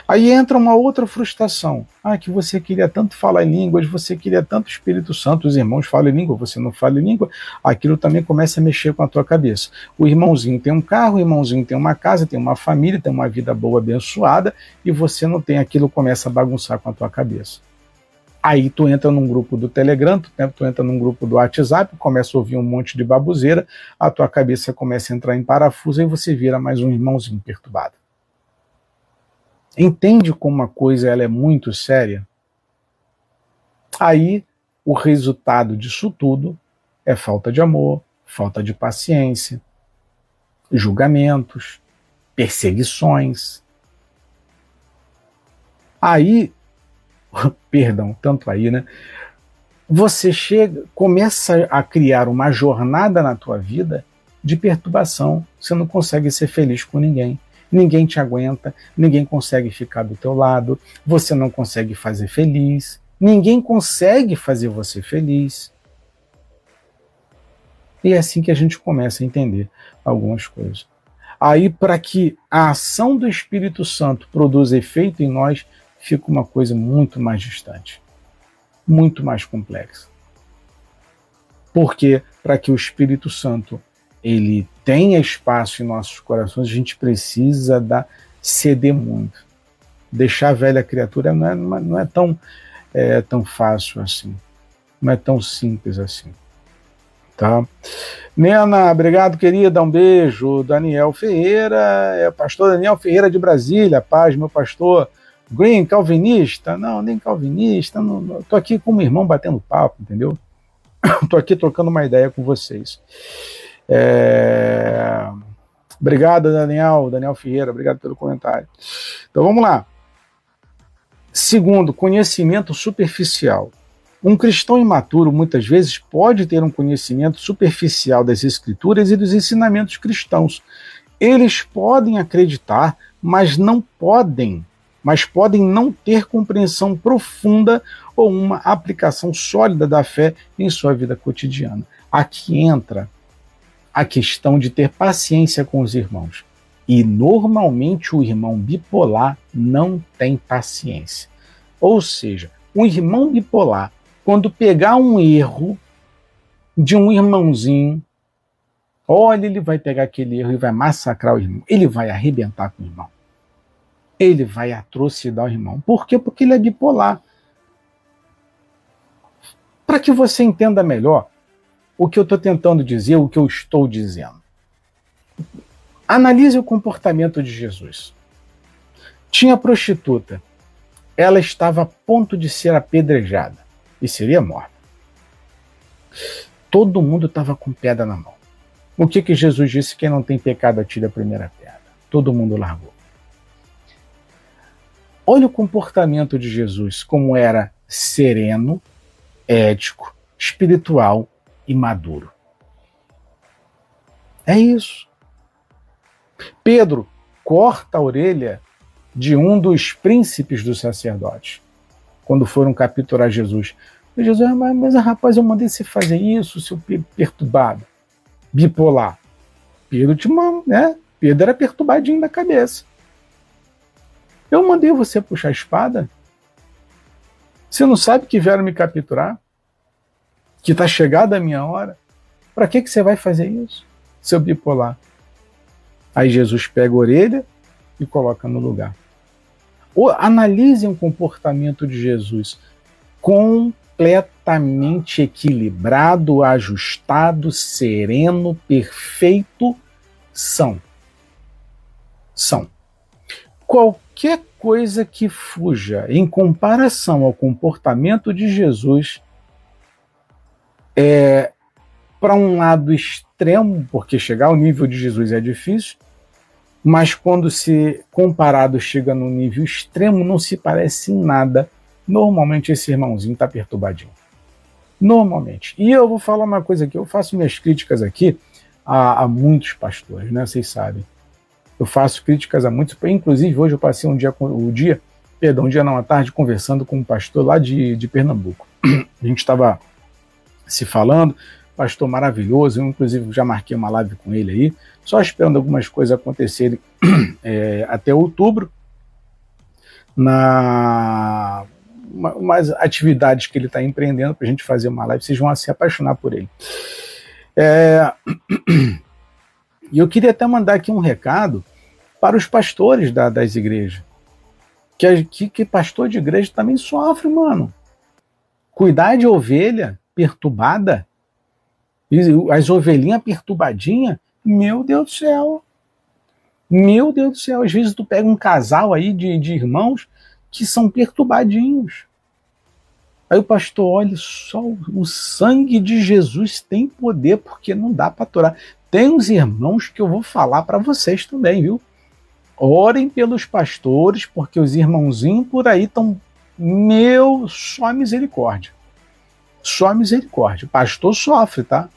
Aí entra uma outra frustração. Ah, que você queria tanto falar em línguas, você queria tanto Espírito Santo, os irmãos falam em língua, você não fala em língua, aquilo também começa a mexer com a tua cabeça. O irmãozinho tem um carro, o irmãozinho tem uma casa, tem uma família, tem uma vida boa, abençoada, e você não tem aquilo, começa a bagunçar com a tua cabeça. Aí tu entra num grupo do Telegram, tu, né, tu entra num grupo do WhatsApp, começa a ouvir um monte de babuzeira, a tua cabeça começa a entrar em parafuso e você vira mais um irmãozinho perturbado. Entende como uma coisa ela é muito séria? Aí o resultado disso tudo é falta de amor, falta de paciência, julgamentos, perseguições. Aí perdão, tanto aí, né? Você chega, começa a criar uma jornada na tua vida de perturbação. Você não consegue ser feliz com ninguém. Ninguém te aguenta, ninguém consegue ficar do teu lado, você não consegue fazer feliz, ninguém consegue fazer você feliz. E é assim que a gente começa a entender algumas coisas. Aí, para que a ação do Espírito Santo produza efeito em nós, fica uma coisa muito mais distante, muito mais complexa. Porque para que o Espírito Santo ele tenha espaço em nossos corações, a gente precisa da ceder muito. Deixar a velha criatura não é, não é tão, é, tão fácil assim, não é tão simples assim. Tá? Nena, obrigado, querida. Um beijo. Daniel Ferreira, é pastor Daniel Ferreira de Brasília. Paz, meu pastor. Green, calvinista? Não, nem calvinista. Não, não, tô aqui com meu irmão batendo papo, entendeu? tô aqui trocando uma ideia com vocês. É... Obrigado, Daniel, Daniel Ferreira, obrigado pelo comentário. Então vamos lá. Segundo, conhecimento superficial. Um cristão imaturo muitas vezes pode ter um conhecimento superficial das escrituras e dos ensinamentos cristãos. Eles podem acreditar, mas não podem mas podem não ter compreensão profunda ou uma aplicação sólida da fé em sua vida cotidiana. Aqui entra a questão de ter paciência com os irmãos. E normalmente o irmão bipolar não tem paciência. Ou seja, um irmão bipolar, quando pegar um erro de um irmãozinho, olha, ele vai pegar aquele erro e vai massacrar o irmão. Ele vai arrebentar com o irmão ele vai atrocidar o irmão. Por quê? Porque ele é bipolar. Para que você entenda melhor o que eu estou tentando dizer, o que eu estou dizendo. Analise o comportamento de Jesus. Tinha prostituta. Ela estava a ponto de ser apedrejada e seria morta. Todo mundo estava com pedra na mão. O que, que Jesus disse? Quem não tem pecado atire a primeira pedra. Todo mundo largou. Olha o comportamento de Jesus, como era sereno, ético, espiritual e maduro. É isso. Pedro corta a orelha de um dos príncipes dos sacerdotes, quando foram capturar Jesus. E Jesus, ah, mas, mas rapaz, eu mandei você fazer isso, seu perturbado, bipolar. Pedro uma, né? Pedro era perturbadinho da cabeça. Eu mandei você puxar a espada. Você não sabe que vieram me capturar? Que está chegada a minha hora? Para que, que você vai fazer isso, seu bipolar? Aí Jesus pega a orelha e coloca no lugar. Ou analisem o comportamento de Jesus completamente equilibrado, ajustado, sereno, perfeito, são. São. Qualquer coisa que fuja em comparação ao comportamento de Jesus é para um lado extremo, porque chegar ao nível de Jesus é difícil, mas quando se comparado chega no nível extremo, não se parece em nada. Normalmente esse irmãozinho está perturbadinho. Normalmente. E eu vou falar uma coisa aqui, eu faço minhas críticas aqui a, a muitos pastores, né? Vocês sabem. Eu faço críticas a muitos, inclusive hoje eu passei um dia, o um dia, perdão, um dia não, à tarde, conversando com um pastor lá de, de Pernambuco. A gente estava se falando, pastor maravilhoso, eu inclusive já marquei uma live com ele aí, só esperando algumas coisas acontecerem é, até outubro, na umas atividades que ele está empreendendo para a gente fazer uma live, vocês vão se apaixonar por ele. É, e eu queria até mandar aqui um recado para os pastores da, das igrejas. Que, que, que pastor de igreja também sofre, mano. Cuidar de ovelha perturbada, as ovelhinhas perturbadinhas, meu Deus do céu. Meu Deus do céu, às vezes tu pega um casal aí de, de irmãos que são perturbadinhos. Aí o pastor, olha só, o sangue de Jesus tem poder, porque não dá para aturar. Tem uns irmãos que eu vou falar para vocês também, viu? Orem pelos pastores, porque os irmãozinhos por aí estão. Meu, só misericórdia. Só misericórdia. Pastor sofre, tá?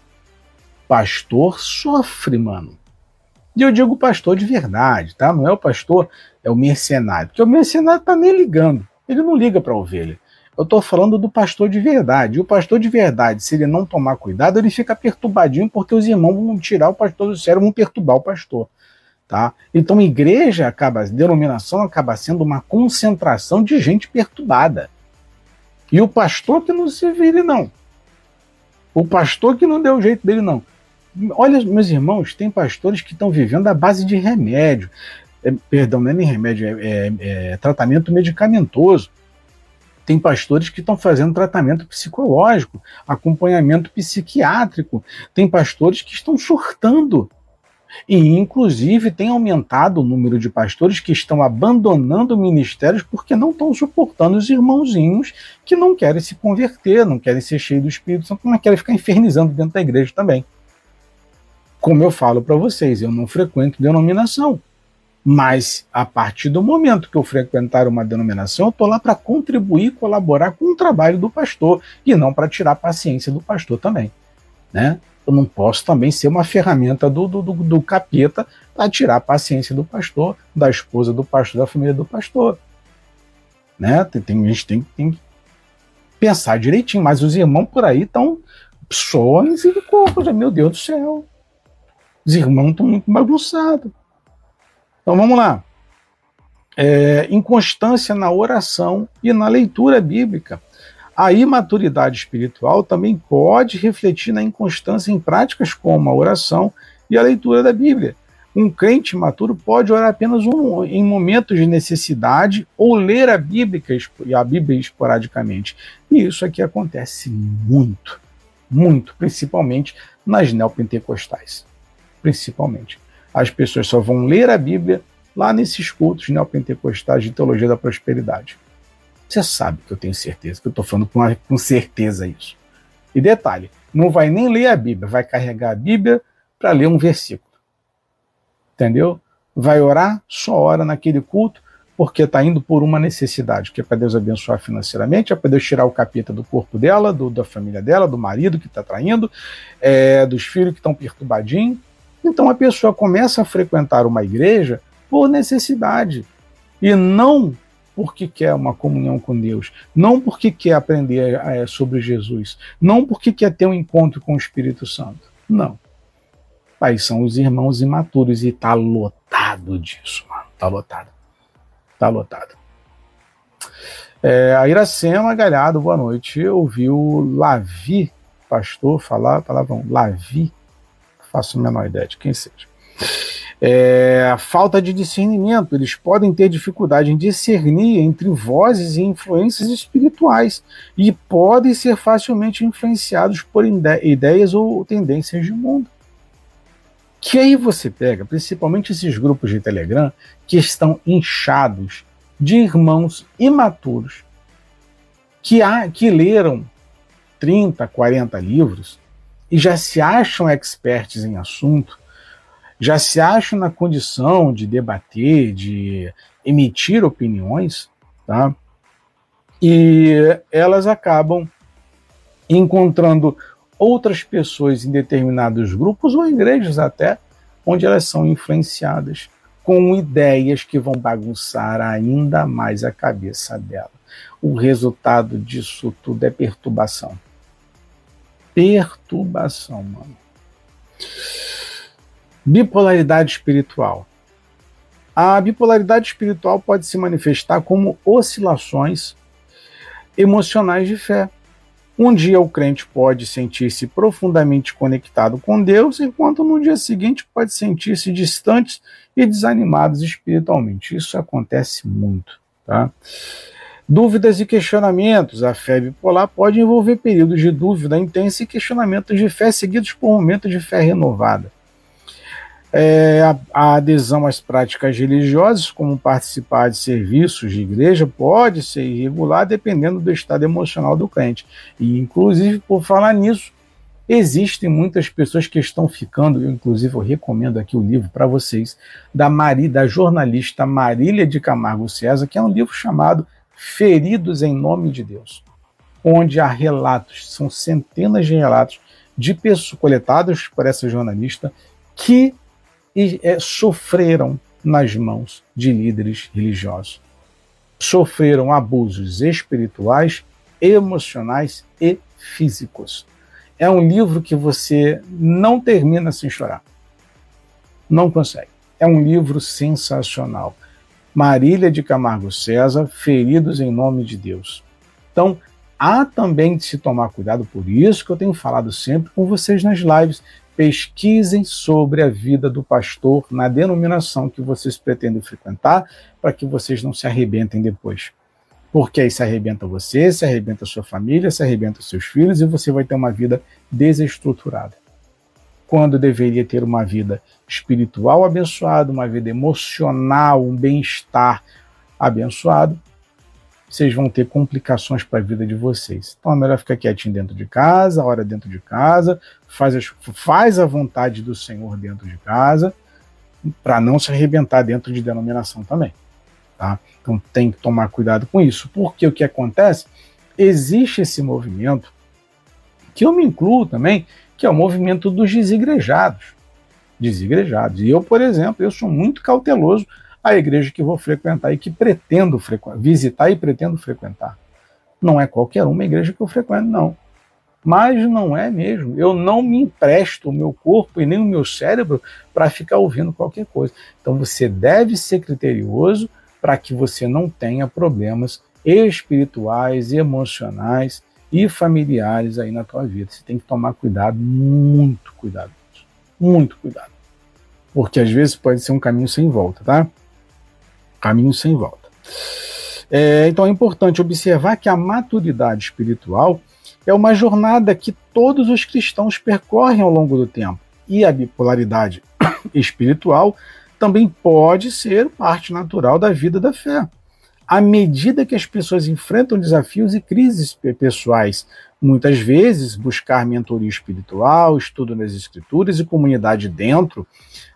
Pastor sofre, mano. E eu digo pastor de verdade, tá? Não é o pastor, é o mercenário. Porque o mercenário tá nem ligando. Ele não liga para a ovelha. Eu estou falando do pastor de verdade. E o pastor de verdade, se ele não tomar cuidado, ele fica perturbadinho porque os irmãos vão tirar o pastor do sério, vão perturbar o pastor. Tá? Então, igreja acaba, denominação acaba sendo uma concentração de gente perturbada. E o pastor que não se vire, não. O pastor que não deu jeito dele, não. Olha, meus irmãos, tem pastores que estão vivendo à base de remédio. É, perdão, não é nem remédio, é, é, é tratamento medicamentoso. Tem pastores que estão fazendo tratamento psicológico, acompanhamento psiquiátrico. Tem pastores que estão surtando. E, inclusive, tem aumentado o número de pastores que estão abandonando ministérios porque não estão suportando os irmãozinhos que não querem se converter, não querem ser cheios do Espírito Santo, não querem ficar infernizando dentro da igreja também. Como eu falo para vocês, eu não frequento denominação. Mas a partir do momento que eu frequentar uma denominação, eu estou lá para contribuir, colaborar com o trabalho do pastor e não para tirar a paciência do pastor também. Né? Eu não posso também ser uma ferramenta do, do, do, do capeta para tirar a paciência do pastor, da esposa do pastor, da família do pastor. Né? Tem, tem, a gente tem, tem que pensar direitinho, mas os irmãos por aí estão só misericórdia, meu Deus do céu. Os irmãos estão muito bagunçados. Então vamos lá. É, inconstância na oração e na leitura bíblica. A imaturidade espiritual também pode refletir na inconstância em práticas como a oração e a leitura da Bíblia. Um crente maturo pode orar apenas um, em momentos de necessidade ou ler a Bíblia, a Bíblia esporadicamente. E isso aqui acontece muito, muito, principalmente nas neopentecostais. Principalmente as pessoas só vão ler a Bíblia lá nesses cultos neopentecostais de teologia da prosperidade. Você sabe que eu tenho certeza, que eu estou falando com, com certeza isso. E detalhe, não vai nem ler a Bíblia, vai carregar a Bíblia para ler um versículo. Entendeu? Vai orar, só ora naquele culto, porque está indo por uma necessidade, que é para Deus abençoar financeiramente, é para Deus tirar o capeta do corpo dela, do, da família dela, do marido que está traindo, é, dos filhos que estão perturbadinhos. Então a pessoa começa a frequentar uma igreja por necessidade e não porque quer uma comunhão com Deus, não porque quer aprender é, sobre Jesus, não porque quer ter um encontro com o Espírito Santo. Não. Aí são os irmãos imaturos e tá lotado disso, mano. Tá lotado. Tá lotado. É, a Iracema Galhardo, boa noite. Ouviu Lavi, pastor, falar a palavra Lavi. Faço a menor ideia de quem seja. É, a falta de discernimento. Eles podem ter dificuldade em discernir entre vozes e influências espirituais e podem ser facilmente influenciados por ideias ou tendências de mundo. Que aí você pega, principalmente esses grupos de Telegram, que estão inchados de irmãos imaturos que, há, que leram 30, 40 livros e já se acham experts em assunto, já se acham na condição de debater, de emitir opiniões, tá? E elas acabam encontrando outras pessoas em determinados grupos ou igrejas até, onde elas são influenciadas com ideias que vão bagunçar ainda mais a cabeça dela. O resultado disso tudo é perturbação. Perturbação, mano. Bipolaridade espiritual. A bipolaridade espiritual pode se manifestar como oscilações emocionais de fé, um dia o crente pode sentir-se profundamente conectado com Deus, enquanto no dia seguinte pode sentir-se distante e desanimados espiritualmente. Isso acontece muito. Tá? Dúvidas e questionamentos. A fé bipolar pode envolver períodos de dúvida intensa e questionamentos de fé seguidos por momentos de fé renovada. É, a, a, adesão às práticas religiosas, como participar de serviços de igreja, pode ser irregular dependendo do estado emocional do crente. E, inclusive, por falar nisso, existem muitas pessoas que estão ficando, eu, inclusive, eu recomendo aqui o livro para vocês, da, Mari, da jornalista Marília de Camargo César, que é um livro chamado Feridos em Nome de Deus, onde há relatos, são centenas de relatos de pessoas coletados por essa jornalista que é, sofreram nas mãos de líderes religiosos. Sofreram abusos espirituais, emocionais e físicos. É um livro que você não termina sem chorar. Não consegue. É um livro sensacional. Marília de Camargo César, Feridos em Nome de Deus. Então, há também de se tomar cuidado, por isso que eu tenho falado sempre com vocês nas lives, pesquisem sobre a vida do pastor na denominação que vocês pretendem frequentar, para que vocês não se arrebentem depois. Porque aí se arrebenta você, se arrebenta sua família, se arrebenta seus filhos e você vai ter uma vida desestruturada. Quando deveria ter uma vida espiritual abençoada, uma vida emocional, um bem-estar abençoado, vocês vão ter complicações para a vida de vocês. Então é melhor ficar quietinho dentro de casa, hora dentro de casa, faz, as, faz a vontade do Senhor dentro de casa, para não se arrebentar dentro de denominação também. Tá? Então tem que tomar cuidado com isso, porque o que acontece? Existe esse movimento, que eu me incluo também, que é o movimento dos desigrejados. Desigrejados. E eu, por exemplo, eu sou muito cauteloso a igreja que vou frequentar e que pretendo visitar e pretendo frequentar. Não é qualquer uma igreja que eu frequento, não. Mas não é mesmo. Eu não me empresto o meu corpo e nem o meu cérebro para ficar ouvindo qualquer coisa. Então você deve ser criterioso para que você não tenha problemas espirituais, emocionais e familiares aí na tua vida. Você tem que tomar cuidado, muito cuidado. Muito cuidado. Porque às vezes pode ser um caminho sem volta, tá? caminho sem volta. É, então é importante observar que a maturidade espiritual é uma jornada que todos os cristãos percorrem ao longo do tempo. E a bipolaridade espiritual também pode ser parte natural da vida da fé. à medida que as pessoas enfrentam desafios e crises pessoais. Muitas vezes, buscar mentoria espiritual, estudo nas escrituras e comunidade dentro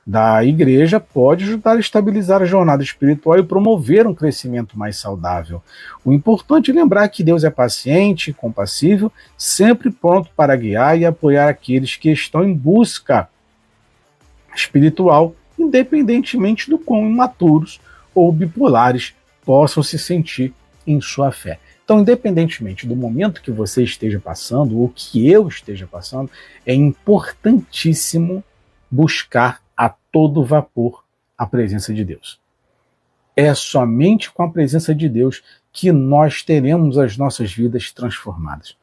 da igreja pode ajudar a estabilizar a jornada espiritual e promover um crescimento mais saudável. O importante é lembrar que Deus é paciente, compassível, sempre pronto para guiar e apoiar aqueles que estão em busca espiritual, independentemente do quão imaturos ou bipolares possam se sentir em sua fé. Então, independentemente do momento que você esteja passando, ou que eu esteja passando, é importantíssimo buscar a todo vapor a presença de Deus. É somente com a presença de Deus que nós teremos as nossas vidas transformadas.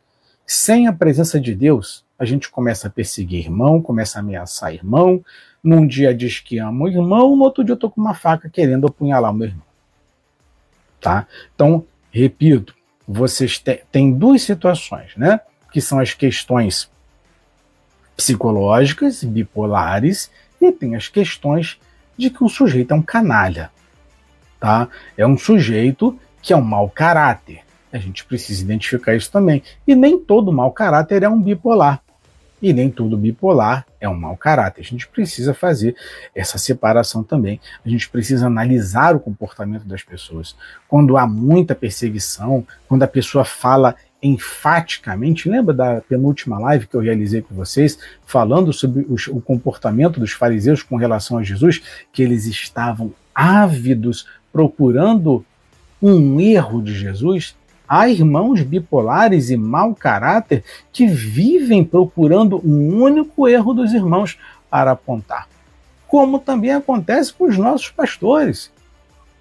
Sem a presença de Deus, a gente começa a perseguir irmão, começa a ameaçar irmão. Num dia diz que ama o irmão, no outro dia eu tô com uma faca querendo apunhalar o meu irmão. Tá? Então, repito, vocês têm duas situações, né? Que são as questões psicológicas, bipolares, e tem as questões de que o sujeito é um canalha. Tá? É um sujeito que é um mau caráter. A gente precisa identificar isso também. E nem todo mau caráter é um bipolar. E nem todo bipolar é um mau caráter. A gente precisa fazer essa separação também. A gente precisa analisar o comportamento das pessoas. Quando há muita perseguição, quando a pessoa fala enfaticamente. Lembra da penúltima live que eu realizei com vocês, falando sobre os, o comportamento dos fariseus com relação a Jesus, que eles estavam ávidos procurando um erro de Jesus? Há irmãos bipolares e mau caráter que vivem procurando um único erro dos irmãos para apontar. Como também acontece com os nossos pastores.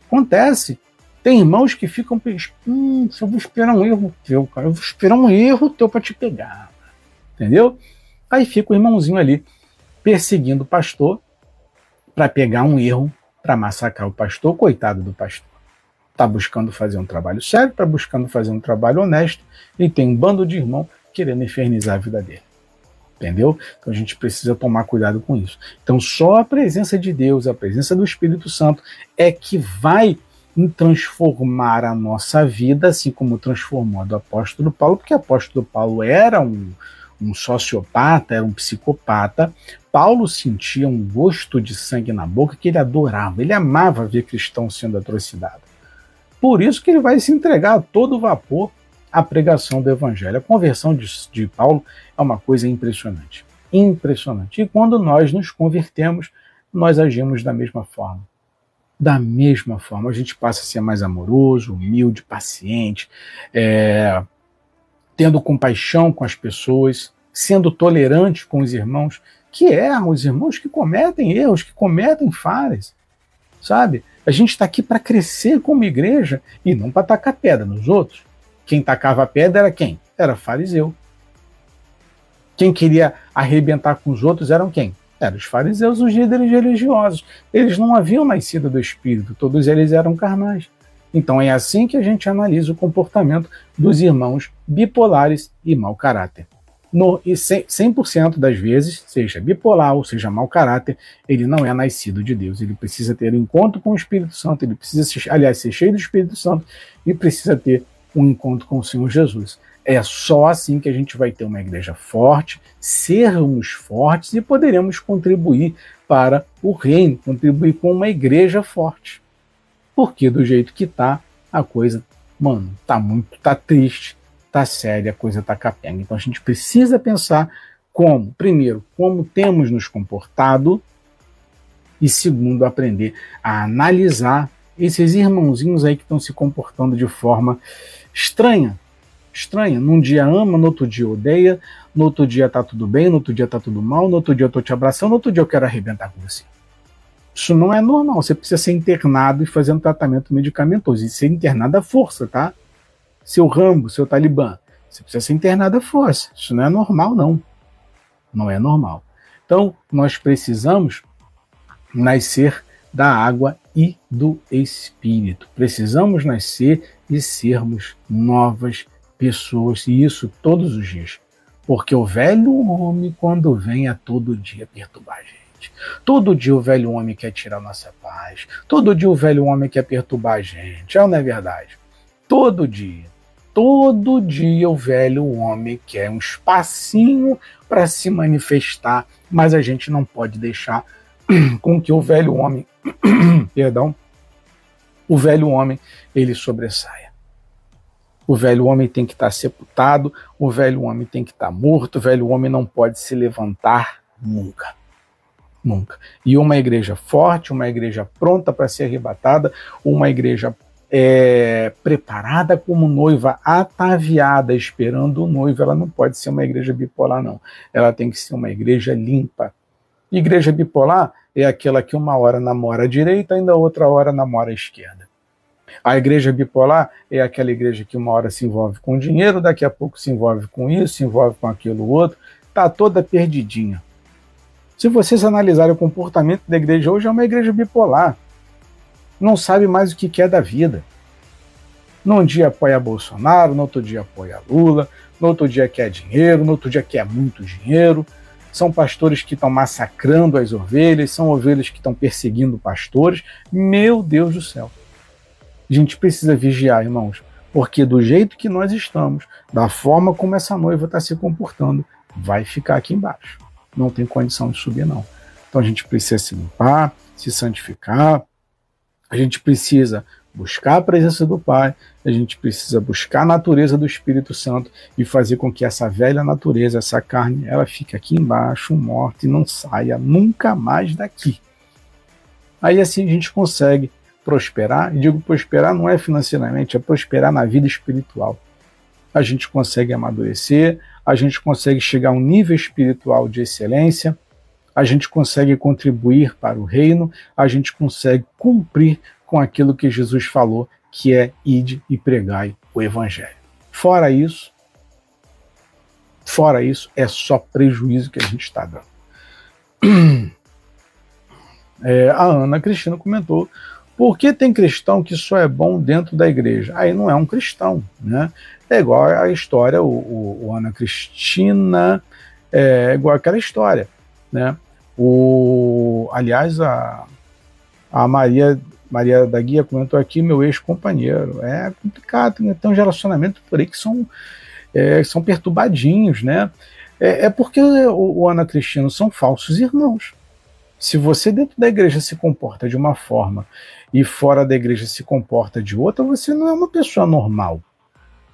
Acontece. Tem irmãos que ficam hum, eu vou esperar um erro teu, cara. Eu vou esperar um erro teu para te pegar. Entendeu? Aí fica o irmãozinho ali perseguindo o pastor para pegar um erro para massacrar o pastor, coitado do pastor. Está buscando fazer um trabalho sério, está buscando fazer um trabalho honesto e tem um bando de irmão querendo infernizar a vida dele. Entendeu? Então a gente precisa tomar cuidado com isso. Então só a presença de Deus, a presença do Espírito Santo é que vai transformar a nossa vida, assim como transformou a do apóstolo Paulo, porque o apóstolo Paulo era um, um sociopata, era um psicopata. Paulo sentia um gosto de sangue na boca que ele adorava, ele amava ver cristãos sendo atrocidade. Por isso que ele vai se entregar a todo vapor à pregação do evangelho. A conversão de, de Paulo é uma coisa impressionante. Impressionante. E quando nós nos convertemos, nós agimos da mesma forma da mesma forma. A gente passa a ser mais amoroso, humilde, paciente, é, tendo compaixão com as pessoas, sendo tolerante com os irmãos que erram, os irmãos que cometem erros, que cometem falhas, sabe? A gente está aqui para crescer como igreja e não para tacar pedra nos outros. Quem tacava pedra era quem? Era fariseu. Quem queria arrebentar com os outros eram quem? Eram os fariseus, os líderes religiosos. Eles não haviam nascido do Espírito, todos eles eram carnais. Então é assim que a gente analisa o comportamento dos irmãos bipolares e mau caráter. No, e 100% das vezes, seja bipolar ou seja mau caráter, ele não é nascido de Deus. Ele precisa ter encontro com o Espírito Santo, ele precisa, aliás, ser cheio do Espírito Santo e precisa ter um encontro com o Senhor Jesus. É só assim que a gente vai ter uma igreja forte, sermos fortes e poderemos contribuir para o reino, contribuir com uma igreja forte. Porque do jeito que tá, a coisa, mano, tá muito, tá triste, tá séria, a coisa tá capenga. Então a gente precisa pensar como, primeiro, como temos nos comportado e segundo, aprender a analisar esses irmãozinhos aí que estão se comportando de forma estranha, estranha. Num dia ama, no outro dia odeia, no outro dia tá tudo bem, no outro dia tá tudo mal, no outro dia eu tô te abraçando, no outro dia eu quero arrebentar com você. Isso não é normal. Você precisa ser internado e fazer um tratamento medicamentoso. E ser internado à força, tá? Seu Rambo, seu Talibã. Você precisa ser internado à força. Isso não é normal, não. Não é normal. Então, nós precisamos nascer da água e do Espírito. Precisamos nascer e sermos novas pessoas, e isso todos os dias. Porque o velho homem, quando vem, a todo dia perturbar a gente. Todo dia o velho homem quer tirar nossa paz. Todo dia o velho homem quer perturbar a gente. É ou não é verdade? Todo dia. Todo dia o velho homem quer um espacinho para se manifestar, mas a gente não pode deixar com que o velho homem, perdão, o velho homem ele sobressaia. O velho homem tem que estar tá sepultado, o velho homem tem que estar tá morto, o velho homem não pode se levantar nunca. Nunca. E uma igreja forte, uma igreja pronta para ser arrebatada, uma igreja é, preparada como noiva, ataviada, esperando o noivo, ela não pode ser uma igreja bipolar, não. Ela tem que ser uma igreja limpa. Igreja bipolar é aquela que uma hora namora a direita, ainda outra hora namora a esquerda. A igreja bipolar é aquela igreja que uma hora se envolve com dinheiro, daqui a pouco se envolve com isso, se envolve com aquilo outro, está toda perdidinha. Se vocês analisarem o comportamento da igreja hoje, é uma igreja bipolar. Não sabe mais o que quer da vida. Num dia apoia Bolsonaro, no outro dia apoia Lula, no outro dia quer dinheiro, no outro dia quer muito dinheiro. São pastores que estão massacrando as ovelhas, são ovelhas que estão perseguindo pastores. Meu Deus do céu. A gente precisa vigiar, irmãos, porque do jeito que nós estamos, da forma como essa noiva está se comportando, vai ficar aqui embaixo não tem condição de subir, não. Então a gente precisa se limpar, se santificar, a gente precisa buscar a presença do Pai, a gente precisa buscar a natureza do Espírito Santo e fazer com que essa velha natureza, essa carne, ela fique aqui embaixo, morta e não saia nunca mais daqui. Aí assim a gente consegue prosperar, e digo prosperar não é financeiramente, é prosperar na vida espiritual. A gente consegue amadurecer, a gente consegue chegar a um nível espiritual de excelência, a gente consegue contribuir para o reino, a gente consegue cumprir com aquilo que Jesus falou, que é ide e pregai o evangelho. Fora isso, fora isso, é só prejuízo que a gente está dando. É, a Ana Cristina comentou por que tem cristão que só é bom dentro da igreja? Aí não é um cristão, né? É igual a história, o, o, o Ana Cristina, é igual aquela história, né? O, aliás, a, a Maria Maria da Guia comentou aqui, meu ex-companheiro. É complicado, né? tem uns relacionamentos por aí que são, é, são perturbadinhos, né? É, é porque o, o Ana Cristina são falsos irmãos. Se você dentro da igreja se comporta de uma forma e fora da igreja se comporta de outra, você não é uma pessoa normal.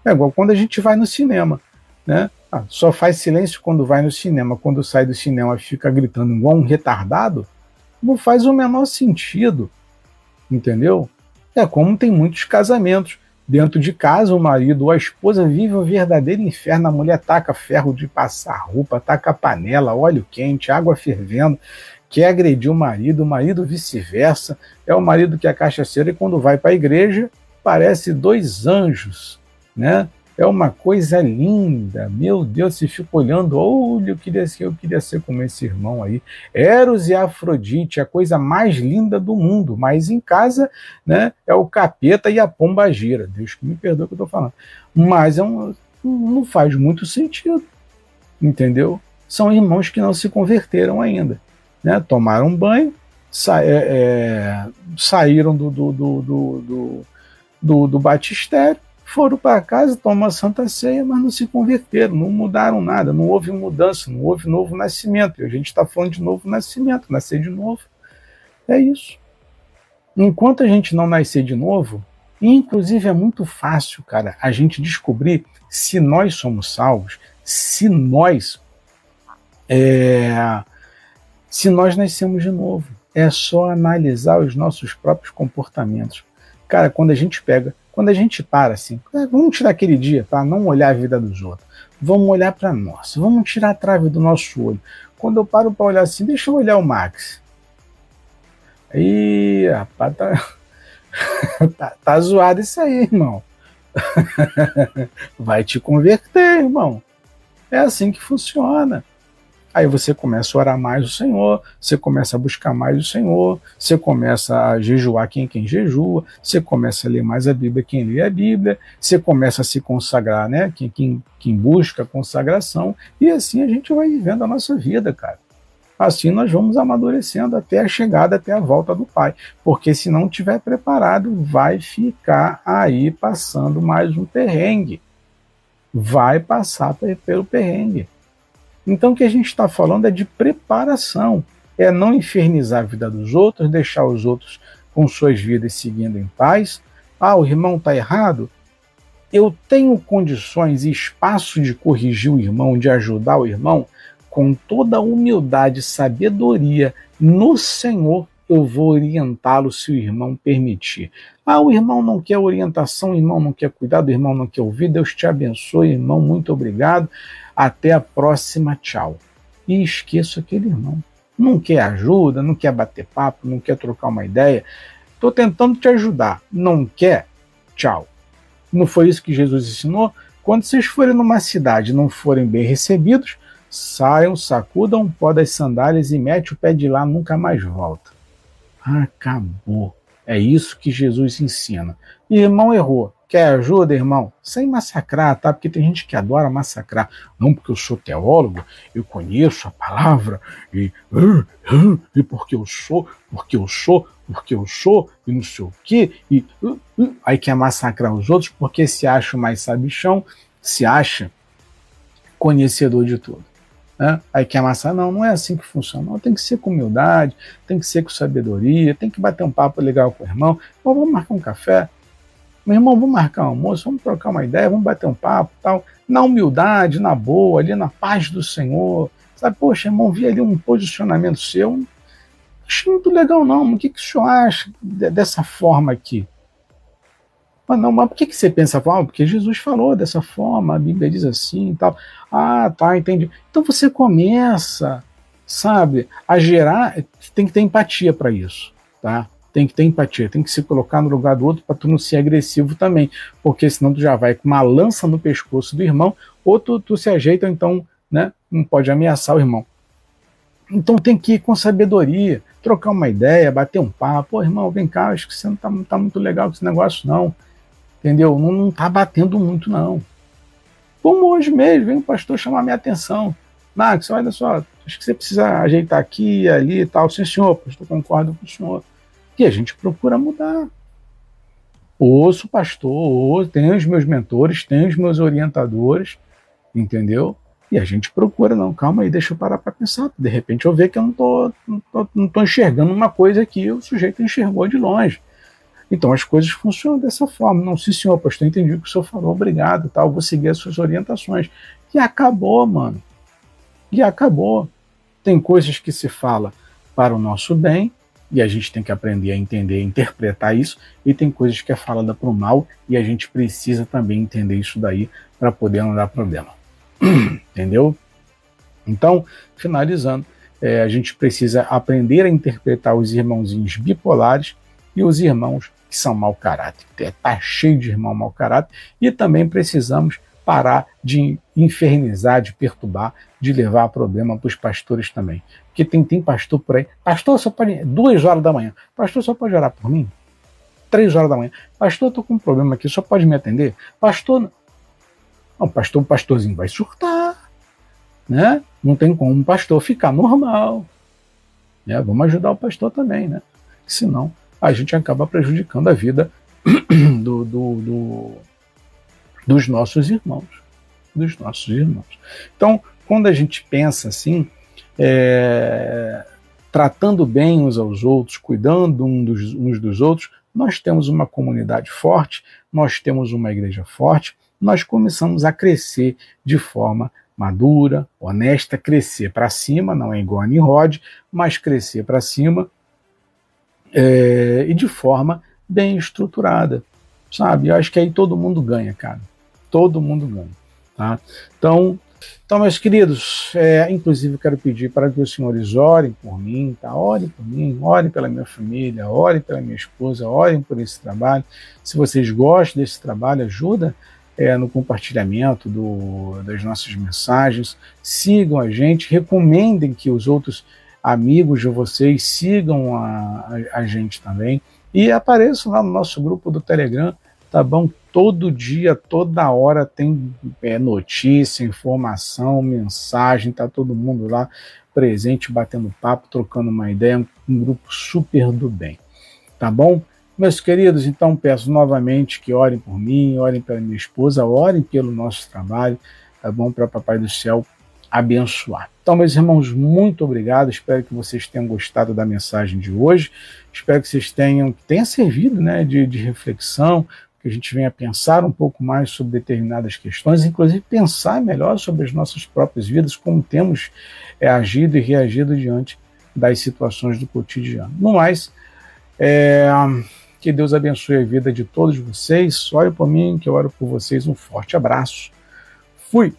É igual quando a gente vai no cinema, né? Ah, só faz silêncio quando vai no cinema, quando sai do cinema fica gritando igual um retardado, não faz o menor sentido, entendeu? É como tem muitos casamentos. Dentro de casa, o marido ou a esposa vive o verdadeiro inferno. A mulher taca ferro de passar roupa, taca panela, óleo quente, água fervendo, quer agredir o marido, o marido vice-versa. É o marido que é cachaceiro e quando vai para a igreja parece dois anjos né? É uma coisa linda, meu Deus, se fica olhando, olha, eu queria ser, eu queria ser como esse irmão aí. Eros e Afrodite, a coisa mais linda do mundo, mas em casa, né, é o capeta e a pomba gira. Deus que me perdoe o que eu estou falando. Mas é um, não faz muito sentido, entendeu? São irmãos que não se converteram ainda, né? Tomaram banho, sa é, é, saíram do, do, do, do, do, do batistério, foram para casa tomar Santa Ceia, mas não se converteram, não mudaram nada, não houve mudança, não houve novo nascimento. E a gente está falando de novo nascimento, nascer de novo. É isso. Enquanto a gente não nascer de novo, inclusive é muito fácil, cara, a gente descobrir se nós somos salvos, se nós é, se nós nascemos de novo. É só analisar os nossos próprios comportamentos. Cara, quando a gente pega quando a gente para assim, é, vamos tirar aquele dia, tá? Não olhar a vida dos outros. Vamos olhar para nós. Vamos tirar a trave do nosso olho. Quando eu paro para olhar assim, deixa eu olhar o Max. Ih, rapaz, tá, tá, tá zoado isso aí, irmão. Vai te converter, irmão. É assim que funciona. Aí você começa a orar mais o Senhor, você começa a buscar mais o Senhor, você começa a jejuar quem quem jejua, você começa a ler mais a Bíblia quem lê a Bíblia, você começa a se consagrar, né? Quem, quem, quem busca consagração, e assim a gente vai vivendo a nossa vida, cara. assim nós vamos amadurecendo até a chegada, até a volta do Pai. Porque se não tiver preparado, vai ficar aí passando mais um perrengue. Vai passar pelo perrengue. Então o que a gente está falando é de preparação. É não infernizar a vida dos outros, deixar os outros com suas vidas seguindo em paz. Ah, o irmão está errado? Eu tenho condições e espaço de corrigir o irmão, de ajudar o irmão? com toda a humildade e sabedoria no Senhor, eu vou orientá-lo se o irmão permitir. Ah, o irmão não quer orientação, o irmão não quer cuidado, o irmão não quer ouvir. Deus te abençoe, irmão. Muito obrigado. Até a próxima. Tchau. E esqueça aquele irmão. Não quer ajuda, não quer bater papo, não quer trocar uma ideia. Estou tentando te ajudar. Não quer? Tchau. Não foi isso que Jesus ensinou? Quando vocês forem numa cidade e não forem bem recebidos, Saiam, sacudam o pó das sandálias e mete o pé de lá, nunca mais volta. Acabou. É isso que Jesus ensina. Irmão errou. Quer ajuda, irmão? Sem massacrar, tá? Porque tem gente que adora massacrar. Não porque eu sou teólogo, eu conheço a palavra, e, e porque eu sou, porque eu sou, porque eu sou, e não sei o quê, e aí quer massacrar os outros porque se acha mais sabichão, se acha conhecedor de tudo. Né? Aí quer amassar, não, não é assim que funciona. Não, tem que ser com humildade, tem que ser com sabedoria, tem que bater um papo legal com o irmão. Então, vamos marcar um café. Meu irmão, vamos marcar um almoço, vamos trocar uma ideia, vamos bater um papo tal. Na humildade, na boa, ali na paz do Senhor. Sabe, poxa, irmão, vi ali um posicionamento seu. Achei muito legal, não. O que, que o senhor acha dessa forma aqui? Mas não, mas por que, que você pensa? Ah, porque Jesus falou dessa forma, a Bíblia diz assim e tal. Ah, tá, entendi. Então você começa, sabe, a gerar, tem que ter empatia para isso, tá? Tem que ter empatia, tem que se colocar no lugar do outro para tu não ser agressivo também, porque senão tu já vai com uma lança no pescoço do irmão, ou tu, tu se ajeita, então, né, não pode ameaçar o irmão. Então tem que ir com sabedoria, trocar uma ideia, bater um papo. Pô, irmão, vem cá, acho que você não tá, tá muito legal com esse negócio, não. Entendeu? Não, não tá batendo muito, não. Como hoje mesmo, vem o pastor chamar minha atenção. Max, olha só, acho que você precisa ajeitar aqui, ali e tal. Sim, senhor, pastor, concordo com o senhor. E a gente procura mudar. Ouço o pastor, ouço, tenho os meus mentores, tenho os meus orientadores, entendeu? E a gente procura, não, calma aí, deixa eu parar para pensar. De repente eu ver que eu não tô, não tô, não tô enxergando uma coisa que o sujeito enxergou de longe. Então as coisas funcionam dessa forma. Não, sim, senhor, pastor, entendi o que o senhor falou, obrigado, tal, vou seguir as suas orientações. E acabou, mano. E acabou. Tem coisas que se fala para o nosso bem, e a gente tem que aprender a entender, interpretar isso, e tem coisas que é falada para o mal, e a gente precisa também entender isso daí para poder não dar problema. Entendeu? Então, finalizando, é, a gente precisa aprender a interpretar os irmãozinhos bipolares e os irmãos que são mau caráter. Está cheio de irmão mau caráter e também precisamos parar de infernizar, de perturbar, de levar problema para os pastores também. Porque tem, tem pastor por aí. Pastor só pode. Duas horas da manhã. Pastor só pode orar por mim? Três horas da manhã. Pastor, estou com um problema aqui, só pode me atender? Pastor. Não, pastor, o pastorzinho vai surtar. Né? Não tem como um pastor ficar normal. Né? Vamos ajudar o pastor também, né? Senão a gente acaba prejudicando a vida do, do, do, dos nossos irmãos. Dos nossos irmãos. Então, quando a gente pensa assim, é, tratando bem uns aos outros, cuidando uns dos outros, nós temos uma comunidade forte, nós temos uma igreja forte, nós começamos a crescer de forma madura, honesta, crescer para cima, não é igual a Nimrod, mas crescer para cima é, e de forma bem estruturada, sabe? Eu acho que aí todo mundo ganha, cara. Todo mundo ganha, tá? Então, então meus queridos, é, inclusive quero pedir para que os senhores orem por mim, tá? Orem por mim, orem pela minha família, orem pela minha esposa, orem por esse trabalho. Se vocês gostam desse trabalho, ajuda é, no compartilhamento do, das nossas mensagens, sigam a gente, recomendem que os outros amigos de vocês, sigam a, a, a gente também e apareçam lá no nosso grupo do Telegram, tá bom? Todo dia, toda hora tem é, notícia, informação, mensagem, tá todo mundo lá presente, batendo papo, trocando uma ideia, um grupo super do bem, tá bom? Meus queridos, então peço novamente que orem por mim, orem pela minha esposa, orem pelo nosso trabalho, tá bom? Para Papai do Céu abençoar. Então, meus irmãos, muito obrigado. Espero que vocês tenham gostado da mensagem de hoje. Espero que vocês tenham, tenha servido né, de, de reflexão, que a gente venha pensar um pouco mais sobre determinadas questões, inclusive pensar melhor sobre as nossas próprias vidas, como temos é, agido e reagido diante das situações do cotidiano. No mais, é, que Deus abençoe a vida de todos vocês. Ore por mim, que eu oro por vocês. Um forte abraço. Fui!